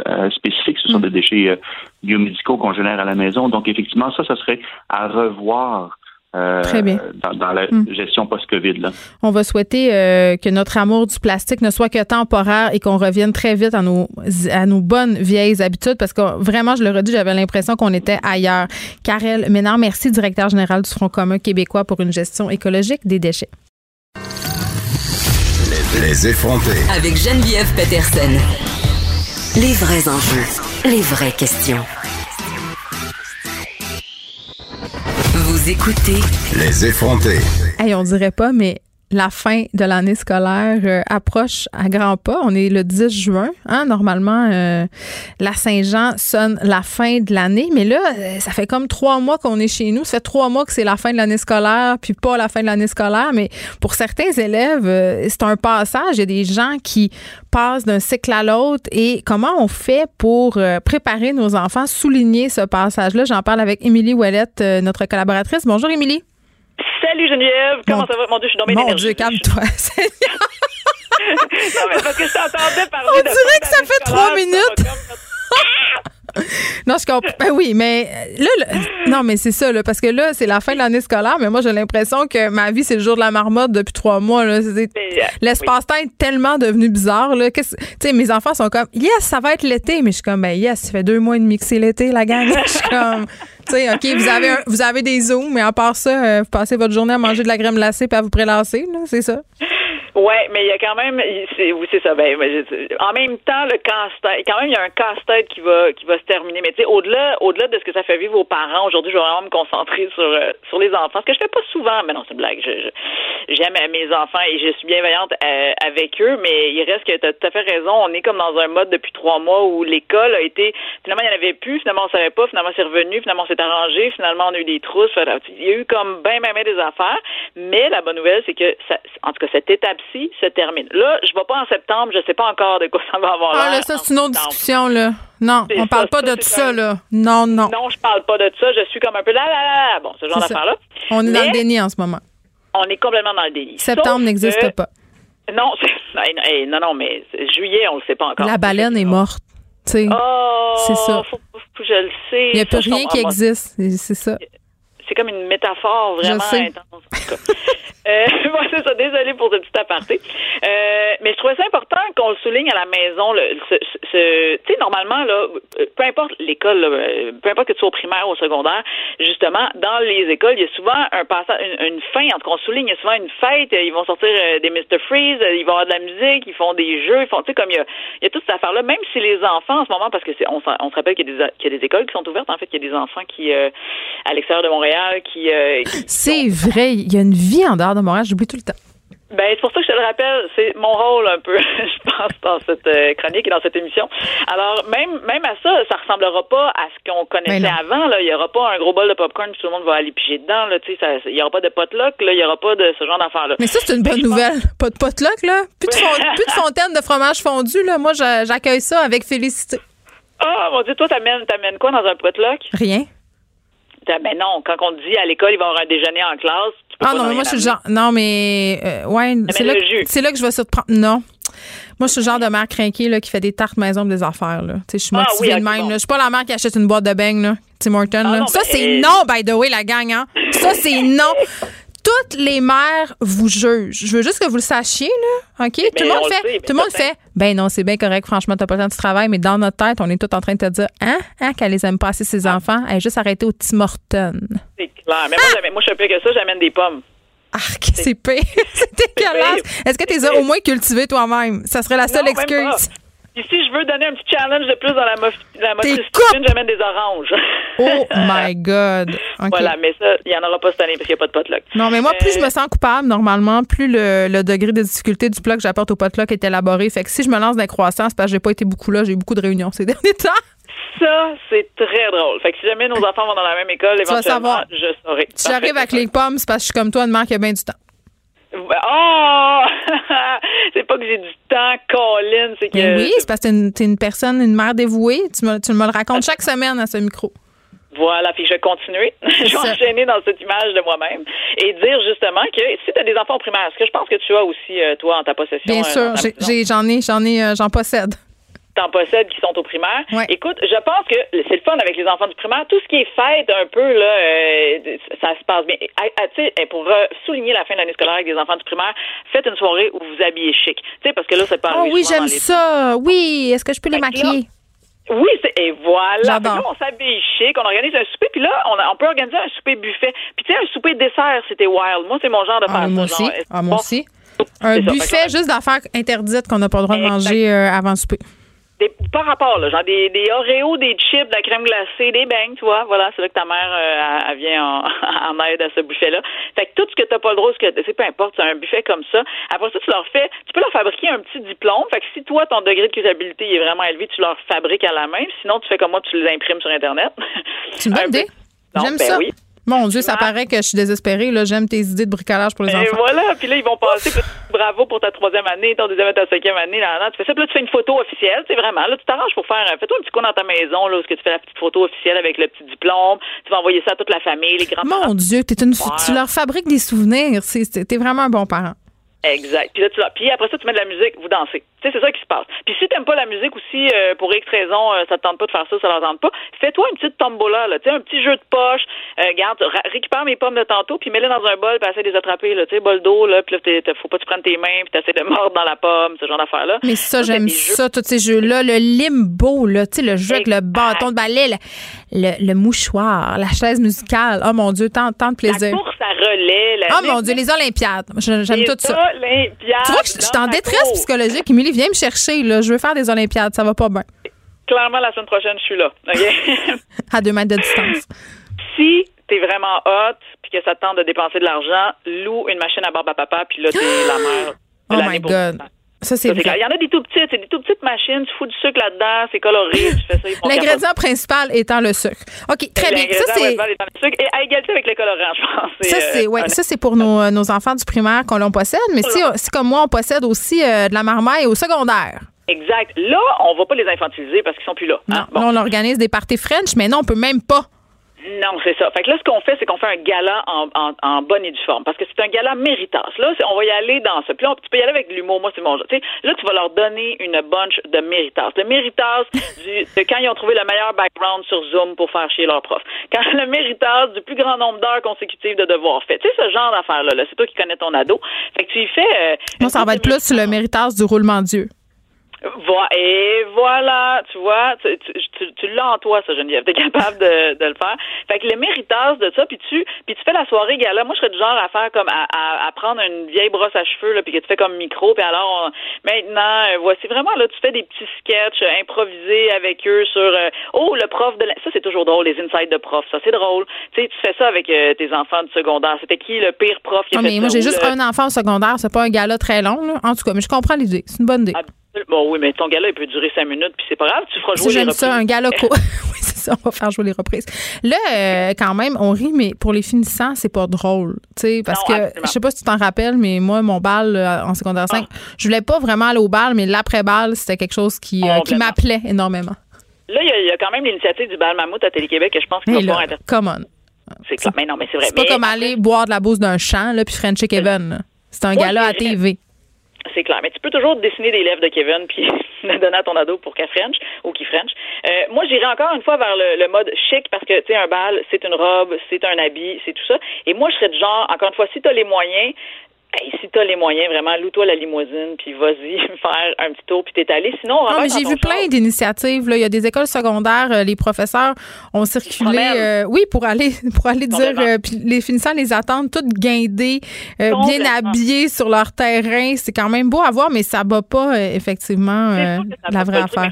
euh, spécifique. Ce sont mm. des déchets euh, biomédicaux qu'on génère à la maison. Donc, effectivement, ça, ça serait à revoir euh, Très bien. Dans, la hmm. gestion post-COVID. On va souhaiter euh, que notre amour du plastique ne soit que temporaire et qu'on revienne très vite à nos, à nos bonnes vieilles habitudes parce que vraiment, je le redis, j'avais l'impression qu'on était ailleurs. Karel Ménard, merci, directeur général du Front commun québécois pour une gestion écologique des déchets. Les effrontés. Avec Geneviève Peterson. Les vrais enjeux, les vraies questions. Vous écoutez Les effrontés. Hey, on dirait pas, mais la fin de l'année scolaire euh, approche à grands pas. On est le 10 juin. Hein? Normalement, euh, la Saint-Jean sonne la fin de l'année. Mais là, euh, ça fait comme trois mois qu'on est chez nous. Ça fait trois mois que c'est la fin de l'année scolaire, puis pas la fin de l'année scolaire. Mais pour certains élèves, c'est un passage. Il y a des gens qui passent d'un cycle à l'autre. Et comment on fait pour préparer nos enfants, souligner ce passage-là? J'en parle avec Émilie Ouellette, notre collaboratrice. Bonjour, Émilie. Salut Geneviève, comment ça va? Mon Dieu, je suis dans mes Mon Dieu, calme-toi. non, mais parce que je t'entendais parler On dirait que ça fait trois minutes. non, je comprends. Ben oui, mais euh, là, non, mais c'est ça, là, parce que là, c'est la fin de l'année scolaire, mais moi, j'ai l'impression que ma vie, c'est le jour de la marmotte depuis trois mois. Euh, l'espace-temps est tellement devenu bizarre. Là. Tu sais, mes enfants sont comme, yes, ça va être l'été, mais je suis comme, ben yes, ça fait deux mois et demi que c'est l'été, la gang. je suis comme, tu sais, OK, vous avez, vous avez des zooms, mais à part ça, euh, vous passez votre journée à manger de la crème glacée puis à vous prélasser, c'est ça? Ouais, mais il y a quand même, c'est, oui, c'est ça. Ben, en même temps, le casse-tête, quand même, il y a un casse-tête qui va, qui va se terminer. Mais tu sais, au-delà, au-delà de ce que ça fait vivre aux parents, aujourd'hui, je vais vraiment me concentrer sur, euh, sur les enfants. Ce que je fais pas souvent, mais non, c'est une blague. J'aime mes enfants et je suis bienveillante euh, avec eux, mais il reste que tu as tout à fait raison. On est comme dans un mode depuis trois mois où l'école a été, finalement, il n'y en avait plus, finalement, on savait pas, finalement, c'est revenu, finalement, c'est arrangé, finalement, on a eu des trousses. Il y a eu comme ben, ben, ben des affaires. Mais la bonne nouvelle, c'est que, en tout cas, cette étape se termine. Là, je ne vais pas en septembre, je ne sais pas encore de quoi ça va avoir Ah, là, ça, c'est une autre discussion, là. Non, on parle pas de tout ça, là. Non, non. Non, je parle pas de ça. Je suis comme un peu là, là, là. Bon, ce genre d'affaire-là. On est dans le déni en ce moment. On est complètement dans le déni. Septembre n'existe pas. Non, non, non, mais juillet, on le sait pas encore. La baleine est morte. Oh, c'est ça. je le sais. Il n'y a plus rien qui existe. C'est ça c'est comme une métaphore vraiment intense. euh, moi, c'est ça. Désolée pour ce petit aparté. Euh, mais je trouvais ça important qu'on le souligne à la maison. Tu sais, normalement, là, peu importe l'école, peu importe que tu sois au primaire ou au secondaire, justement, dans les écoles, il y a souvent un passage, une, fin, en tout cas, on souligne, il y a souvent une fête, ils vont sortir euh, des Mr. Freeze, ils vont avoir de la musique, ils font des jeux, ils font, tu sais, comme il y a, il y a toute cette affaire-là, même si les enfants, en ce moment, parce que on, se rappelle qu'il y, a des, écoles qui sont ouvertes, en fait, qu'il y a des enfants qui, euh, à l'extérieur de Montréal, euh, qui. c'est vrai, il y a une vie en dehors de Montréal, j'oublie tout le temps. Ben, c'est pour ça que je te le rappelle, c'est mon rôle un peu, je pense, dans cette euh, chronique et dans cette émission. Alors, même même à ça, ça ressemblera pas à ce qu'on connaissait avant. Là, il y aura pas un gros bol de popcorn, tout le monde va aller piger dedans. Là, tu sais, il y aura pas de potluck, là, il y aura pas de ce genre d'affaires là. Mais ça, c'est une bonne nouvelle. Pas de potluck, là? Plus de, plus de fontaine de fromage fondu, là. Moi, j'accueille ça avec félicité. Ah, mon Dieu, toi, t'amènes, t'amènes quoi dans un potluck? Rien. Ben non, quand on dit à l'école, il va y avoir un déjeuner en classe, ah non, mais moi, je suis le genre. Non, mais. Euh, ouais, c'est là, c'est là que je vais surprendre. Non. Moi, je suis le genre de mère craquée là, qui fait des tartes maison des affaires. Là. Je suis ah motivée de même. Je suis pas la mère qui achète une boîte de beignes, là. Tim Horton. Ah ça, c'est non, by the way, la gang. Hein? Ça, c'est non toutes les mères vous jugent. Je veux juste que vous le sachiez, là. OK? tout le monde fait. tout le monde fait. Ben non, c'est bien correct. Franchement, t'as pas le temps de travail, mais dans notre tête, on est tout en train de te dire, hein, hein, qu'elle les aime pas assez, ses enfants. Elle est juste arrêtée au Tim Hortons. Mais moi, moi, je suis pire que ça, j'amène des pommes. Ah, c'est pire. c'est dégueulasse. Est-ce que tu les as au moins cultivées toi-même? Ça serait la seule excuse. Puis si je veux donner un petit challenge de plus dans la, la motricité j'amène des oranges. oh my God. Voilà, mais ça, il n'y en aura pas cette année parce qu'il n'y a pas de potluck. Non, mais moi, plus je me sens coupable, normalement, plus le, degré de difficulté du plat que j'apporte au potluck est élaboré. Fait que si je me lance dans la croissance, parce que j'ai pas été beaucoup là, j'ai eu beaucoup de réunions ces derniers temps. Ça, c'est très drôle. Fait que si jamais nos enfants vont dans la même école, éventuellement, je saurai. Si j'arrive avec les pommes, c'est parce que je suis comme toi, de manque bien du temps. Oh! c'est pas que j'ai du temps, Colin, c'est que. oui, c'est parce que t'es une, une, personne, une mère dévouée. Tu me, tu me le racontes chaque semaine à ce micro. Voilà, puis je vais continuer. je vais enchaîner dans cette image de moi-même et dire justement que si tu as des enfants au primaire, ce que je pense que tu as aussi, euh, toi, en ta possession. Bien euh, sûr, j'en ai, j'en ai, euh, j'en possède t'en possèdes qui sont au primaire. Écoute, je pense que c'est le fun avec les enfants du primaire. Tout ce qui est fête un peu, là, euh, ça se passe bien. Ah, ah, sais, pour souligner la fin de l'année scolaire avec les enfants du primaire, faites une soirée où vous habillez chic. Tu sais, parce que là, c'est pas Oh oui, j'aime ça. Oui, est-ce que je peux les maquiller? oui, et voilà. Là, on s'habille chic, on organise un souper, puis là, on, peut organiser un souper buffet. Puis tu sais, un souper dessert, c'était wild. Moi, c'est mon genre de ah, moi aussi. ah, moi aussi. Un buffet juste d'affaires interdites qu'on n'a pas le droit de manger euh, avant le souper. Des, par rapport, là, genre des, des Oreos, des chips, de la crème glacée, des beignes, tu vois. Voilà, c'est là que ta mère euh, elle vient en, en, aide à ce buffet-là. Fait que tout ce que t'as pas le droit, ce que c'est peu importe, c'est un buffet comme ça. Après ça, tu leur fais, tu peux leur fabriquer un petit diplôme. Fait que si toi, ton degré de culpabilité est vraiment élevé, tu leur fabriques à la main. Sinon, tu fais comme moi, tu les imprimes sur Internet. C'est une bonne idée. J'aime ben ça. Oui. Mon Dieu, ça paraît que je suis désespérée. Là. J'aime tes idées de bricolage pour les enfants. Et voilà. Puis là, ils vont passer. bravo pour ta troisième année, ton deuxième et ta cinquième année. Là, là, tu fais ça. Puis là, tu fais une photo officielle. C'est vraiment. Là, tu t'arranges pour faire. Fais-toi un petit coup dans ta maison, là, où tu fais la petite photo officielle avec le petit diplôme. Tu vas envoyer ça à toute la famille, les grands-parents. Mon Dieu, es une... tu leur fabriques des souvenirs. T'es vraiment un bon parent. Exact. Puis là, tu Puis après ça, tu mets de la musique, vous dansez. Tu sais, c'est ça qui se passe. Puis si t'aimes pas la musique aussi, euh, pour X raison, euh, ça te tente pas de faire ça, ça leur tente pas, fais-toi une petite tombola, là. Tu sais, un petit jeu de poche. Euh, garde, récupère mes pommes de tantôt, puis mets-les dans un bol, puis essaie de les attraper, là. Tu sais, bol d'eau, là. Puis là, faut pas que tu prennes tes mains, puis t'essaies de mordre dans la pomme, ce genre d'affaires-là. Mais ça, j'aime ça, tous ces jeux-là. Le limbo, là. Tu sais, le jeu avec le bâton de balai, le, le, mouchoir, la chaise musicale. Oh mon Dieu, tant, tant de plaisir. La course à relais. La oh mon Dieu, les Olympiades. J'aime tout ça. Olympiades. Tu vois que je suis en détresse psychologique. Émilie, viens me chercher. Là. Je veux faire des Olympiades. Ça va pas bien. Clairement, la semaine prochaine, je suis là. à deux mètres de distance. Si t'es vraiment hot puis que ça te tente de dépenser de l'argent, loue une machine à barbe à papa puis là, t'es la mère. Oh my God. Ça, c'est Il y en a des tout petites, c'est des tout petites machines, tu fous du sucle là-dedans, c'est coloré, tu fais ça. L'ingrédient principal étant le sucre. OK, très bien. Ça, c'est. Et à égalité avec les colorants, je pense. Ça, c'est euh, ouais, ça, c'est pour nos, euh, nos, enfants du primaire qu'on l'on possède, mais si, si, comme moi, on possède aussi euh, de la marmaille au secondaire. Exact. Là, on va pas les infantiliser parce qu'ils sont plus là. Hein. Non, là, on organise des parties French, mais non, on peut même pas. Non, c'est ça. Fait que là, ce qu'on fait, c'est qu'on fait un gala en, en, en, bonne et due forme. Parce que c'est un gala méritas. Là, on va y aller dans ce. Puis là, tu peux y aller avec l'humour. Moi, c'est mon genre. là, tu vas leur donner une bunch de méritas. Le méritas du, de quand ils ont trouvé le meilleur background sur Zoom pour faire chier leur prof. Quand le méritas du plus grand nombre d'heures consécutives de devoirs faits. Tu sais, ce genre d'affaires-là. -là, c'est toi qui connais ton ado. Fait que tu y fais. Euh, Moi, ça va être plus le méritas du roulement d'yeux. Et voilà, tu vois, tu, tu, tu, l'as en toi, ça, Geneviève. T'es capable de, de le faire. Fait que le méritage de ça, puis tu, puis tu fais la soirée gala. Moi, je serais du genre à faire comme à, à, prendre une vieille brosse à cheveux, là, puis que tu fais comme micro, puis alors maintenant, euh, voici vraiment là, tu fais des petits sketchs euh, improvisés avec eux sur euh, oh le prof de la... ça c'est toujours drôle les insides de prof, ça c'est drôle. Tu sais, tu fais ça avec tes enfants du secondaire. C'était qui le pire prof qui a ah, mais moi j'ai juste un enfant au secondaire, c'est pas un gala très long, là. en tout cas, mais je comprends l'idée, c'est une bonne idée. Bon, oui, mais ton gala, il peut durer cinq minutes, puis c'est pas grave, tu feras jouer les reprises. ça, un gala oui, c'est ça, on va faire jouer les reprises. Là, euh, quand même, on rit, mais pour les finissants, c'est pas drôle. Tu sais, parce que, je sais pas si tu t'en rappelles, mais moi, mon bal euh, en secondaire 5, ah. je voulais pas vraiment aller au bal, mais l'après-bal, c'était quelque chose qui, euh, qui m'appelait énormément. Là, il y, a quand même l'initiative du bal mammouth à Télé-Québec que je pense qu'il va pouvoir intéresser. Come on. C'est clair. Mais non, mais c'est vrai. C'est pas comme aller boire de la bouse d'un champ, là, puis French Kevin. C'est un gala à TV. C'est clair. Mais tu peux toujours dessiner des lèvres de Kevin puis le donner à ton ado pour qu'elle French ou qu'il French. Euh, moi, j'irai encore une fois vers le, mode chic parce que, tu sais, un bal, c'est une robe, c'est un habit, c'est tout ça. Et moi, je serais du genre, encore une fois, si tu as les moyens, Hey, si t'as les moyens, vraiment, loue-toi la limousine, puis vas-y faire un petit tour, puis t'es allé. Sinon, non, mais j'ai vu plein d'initiatives. Il y a des écoles secondaires, euh, les professeurs ont circulé, euh, oui, pour aller pour aller dire, euh, puis les finissants les attendent toutes guindées, bien habillées sur leur terrain. C'est quand même beau à voir, mais ça bat pas effectivement la vraie affaire.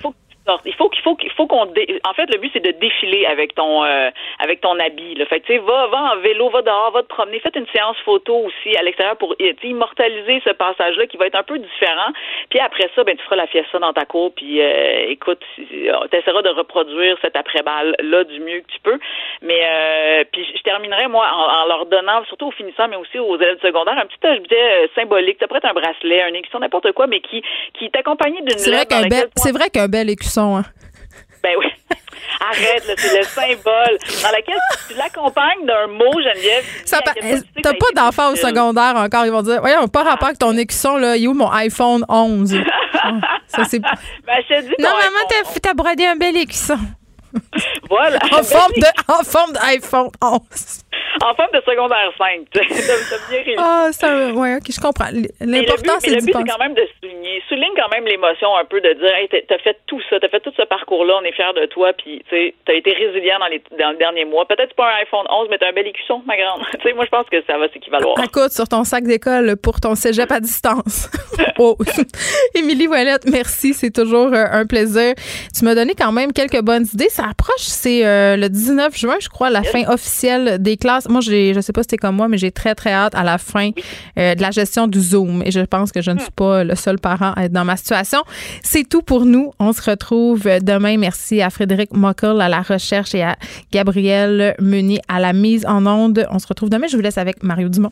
Il faut qu'il faut qu'il faut qu'on en fait le but c'est de défiler avec ton euh, avec ton habit. Le fait tu sais va va en vélo, va dehors, va te promener, faites une séance photo aussi à l'extérieur pour immortaliser ce passage là qui va être un peu différent. Puis après ça ben tu feras la fiesta dans ta cour puis euh, écoute, tu essaieras de reproduire cette après-balle là du mieux que tu peux. Mais euh, puis je terminerai moi en, leur donnant surtout aux finissants mais aussi aux élèves secondaires un petit objet symbolique, ça pourrait être un bracelet, un écusson n'importe quoi mais qui qui t'accompagne d'une C'est vrai qu'un bel c'est vrai qu'un bel écusson Hein? Ben oui. Arrête, c'est le symbole dans lequel tu l'accompagnes d'un mot, Geneviève. T'as pas d'enfant au secondaire encore. Ils vont dire Voyons, pas rapport avec ton écusson, là. Il est où mon iPhone 11 Ça, c'est. Ben, je non, maman, t'as brodé un bel écusson. Voilà. en, forme de, en forme d'iPhone 11 en forme de secondaire 5. T'as bien réussi. Ah, ça, ouais, ok, je comprends. L'important, c'est Le but, c'est quand même de souligner. Souligne quand même l'émotion un peu de dire, hey, t'as fait tout ça, t'as fait tout ce parcours-là, on est fiers de toi, puis tu t'as été résilient dans les dans le dernier mois. Peut-être pas un iPhone 11, mais t'as un bel écusson, ma grande. tu sais, moi, je pense que ça va s'équivaloir. Écoute, sur ton sac d'école pour ton cégep à distance. oh. Émilie Voilette, merci, c'est toujours euh, un plaisir. Tu m'as donné quand même quelques bonnes idées. Ça approche, c'est euh, le 19 juin, je crois, la fin officielle des classes moi, j'ai, je sais pas si c'était comme moi, mais j'ai très, très hâte à la fin euh, de la gestion du Zoom. Et je pense que je ne suis pas le seul parent à être dans ma situation. C'est tout pour nous. On se retrouve demain. Merci à Frédéric Mockel à la recherche et à Gabriel Meunier à la mise en onde. On se retrouve demain. Je vous laisse avec Mario Dumont.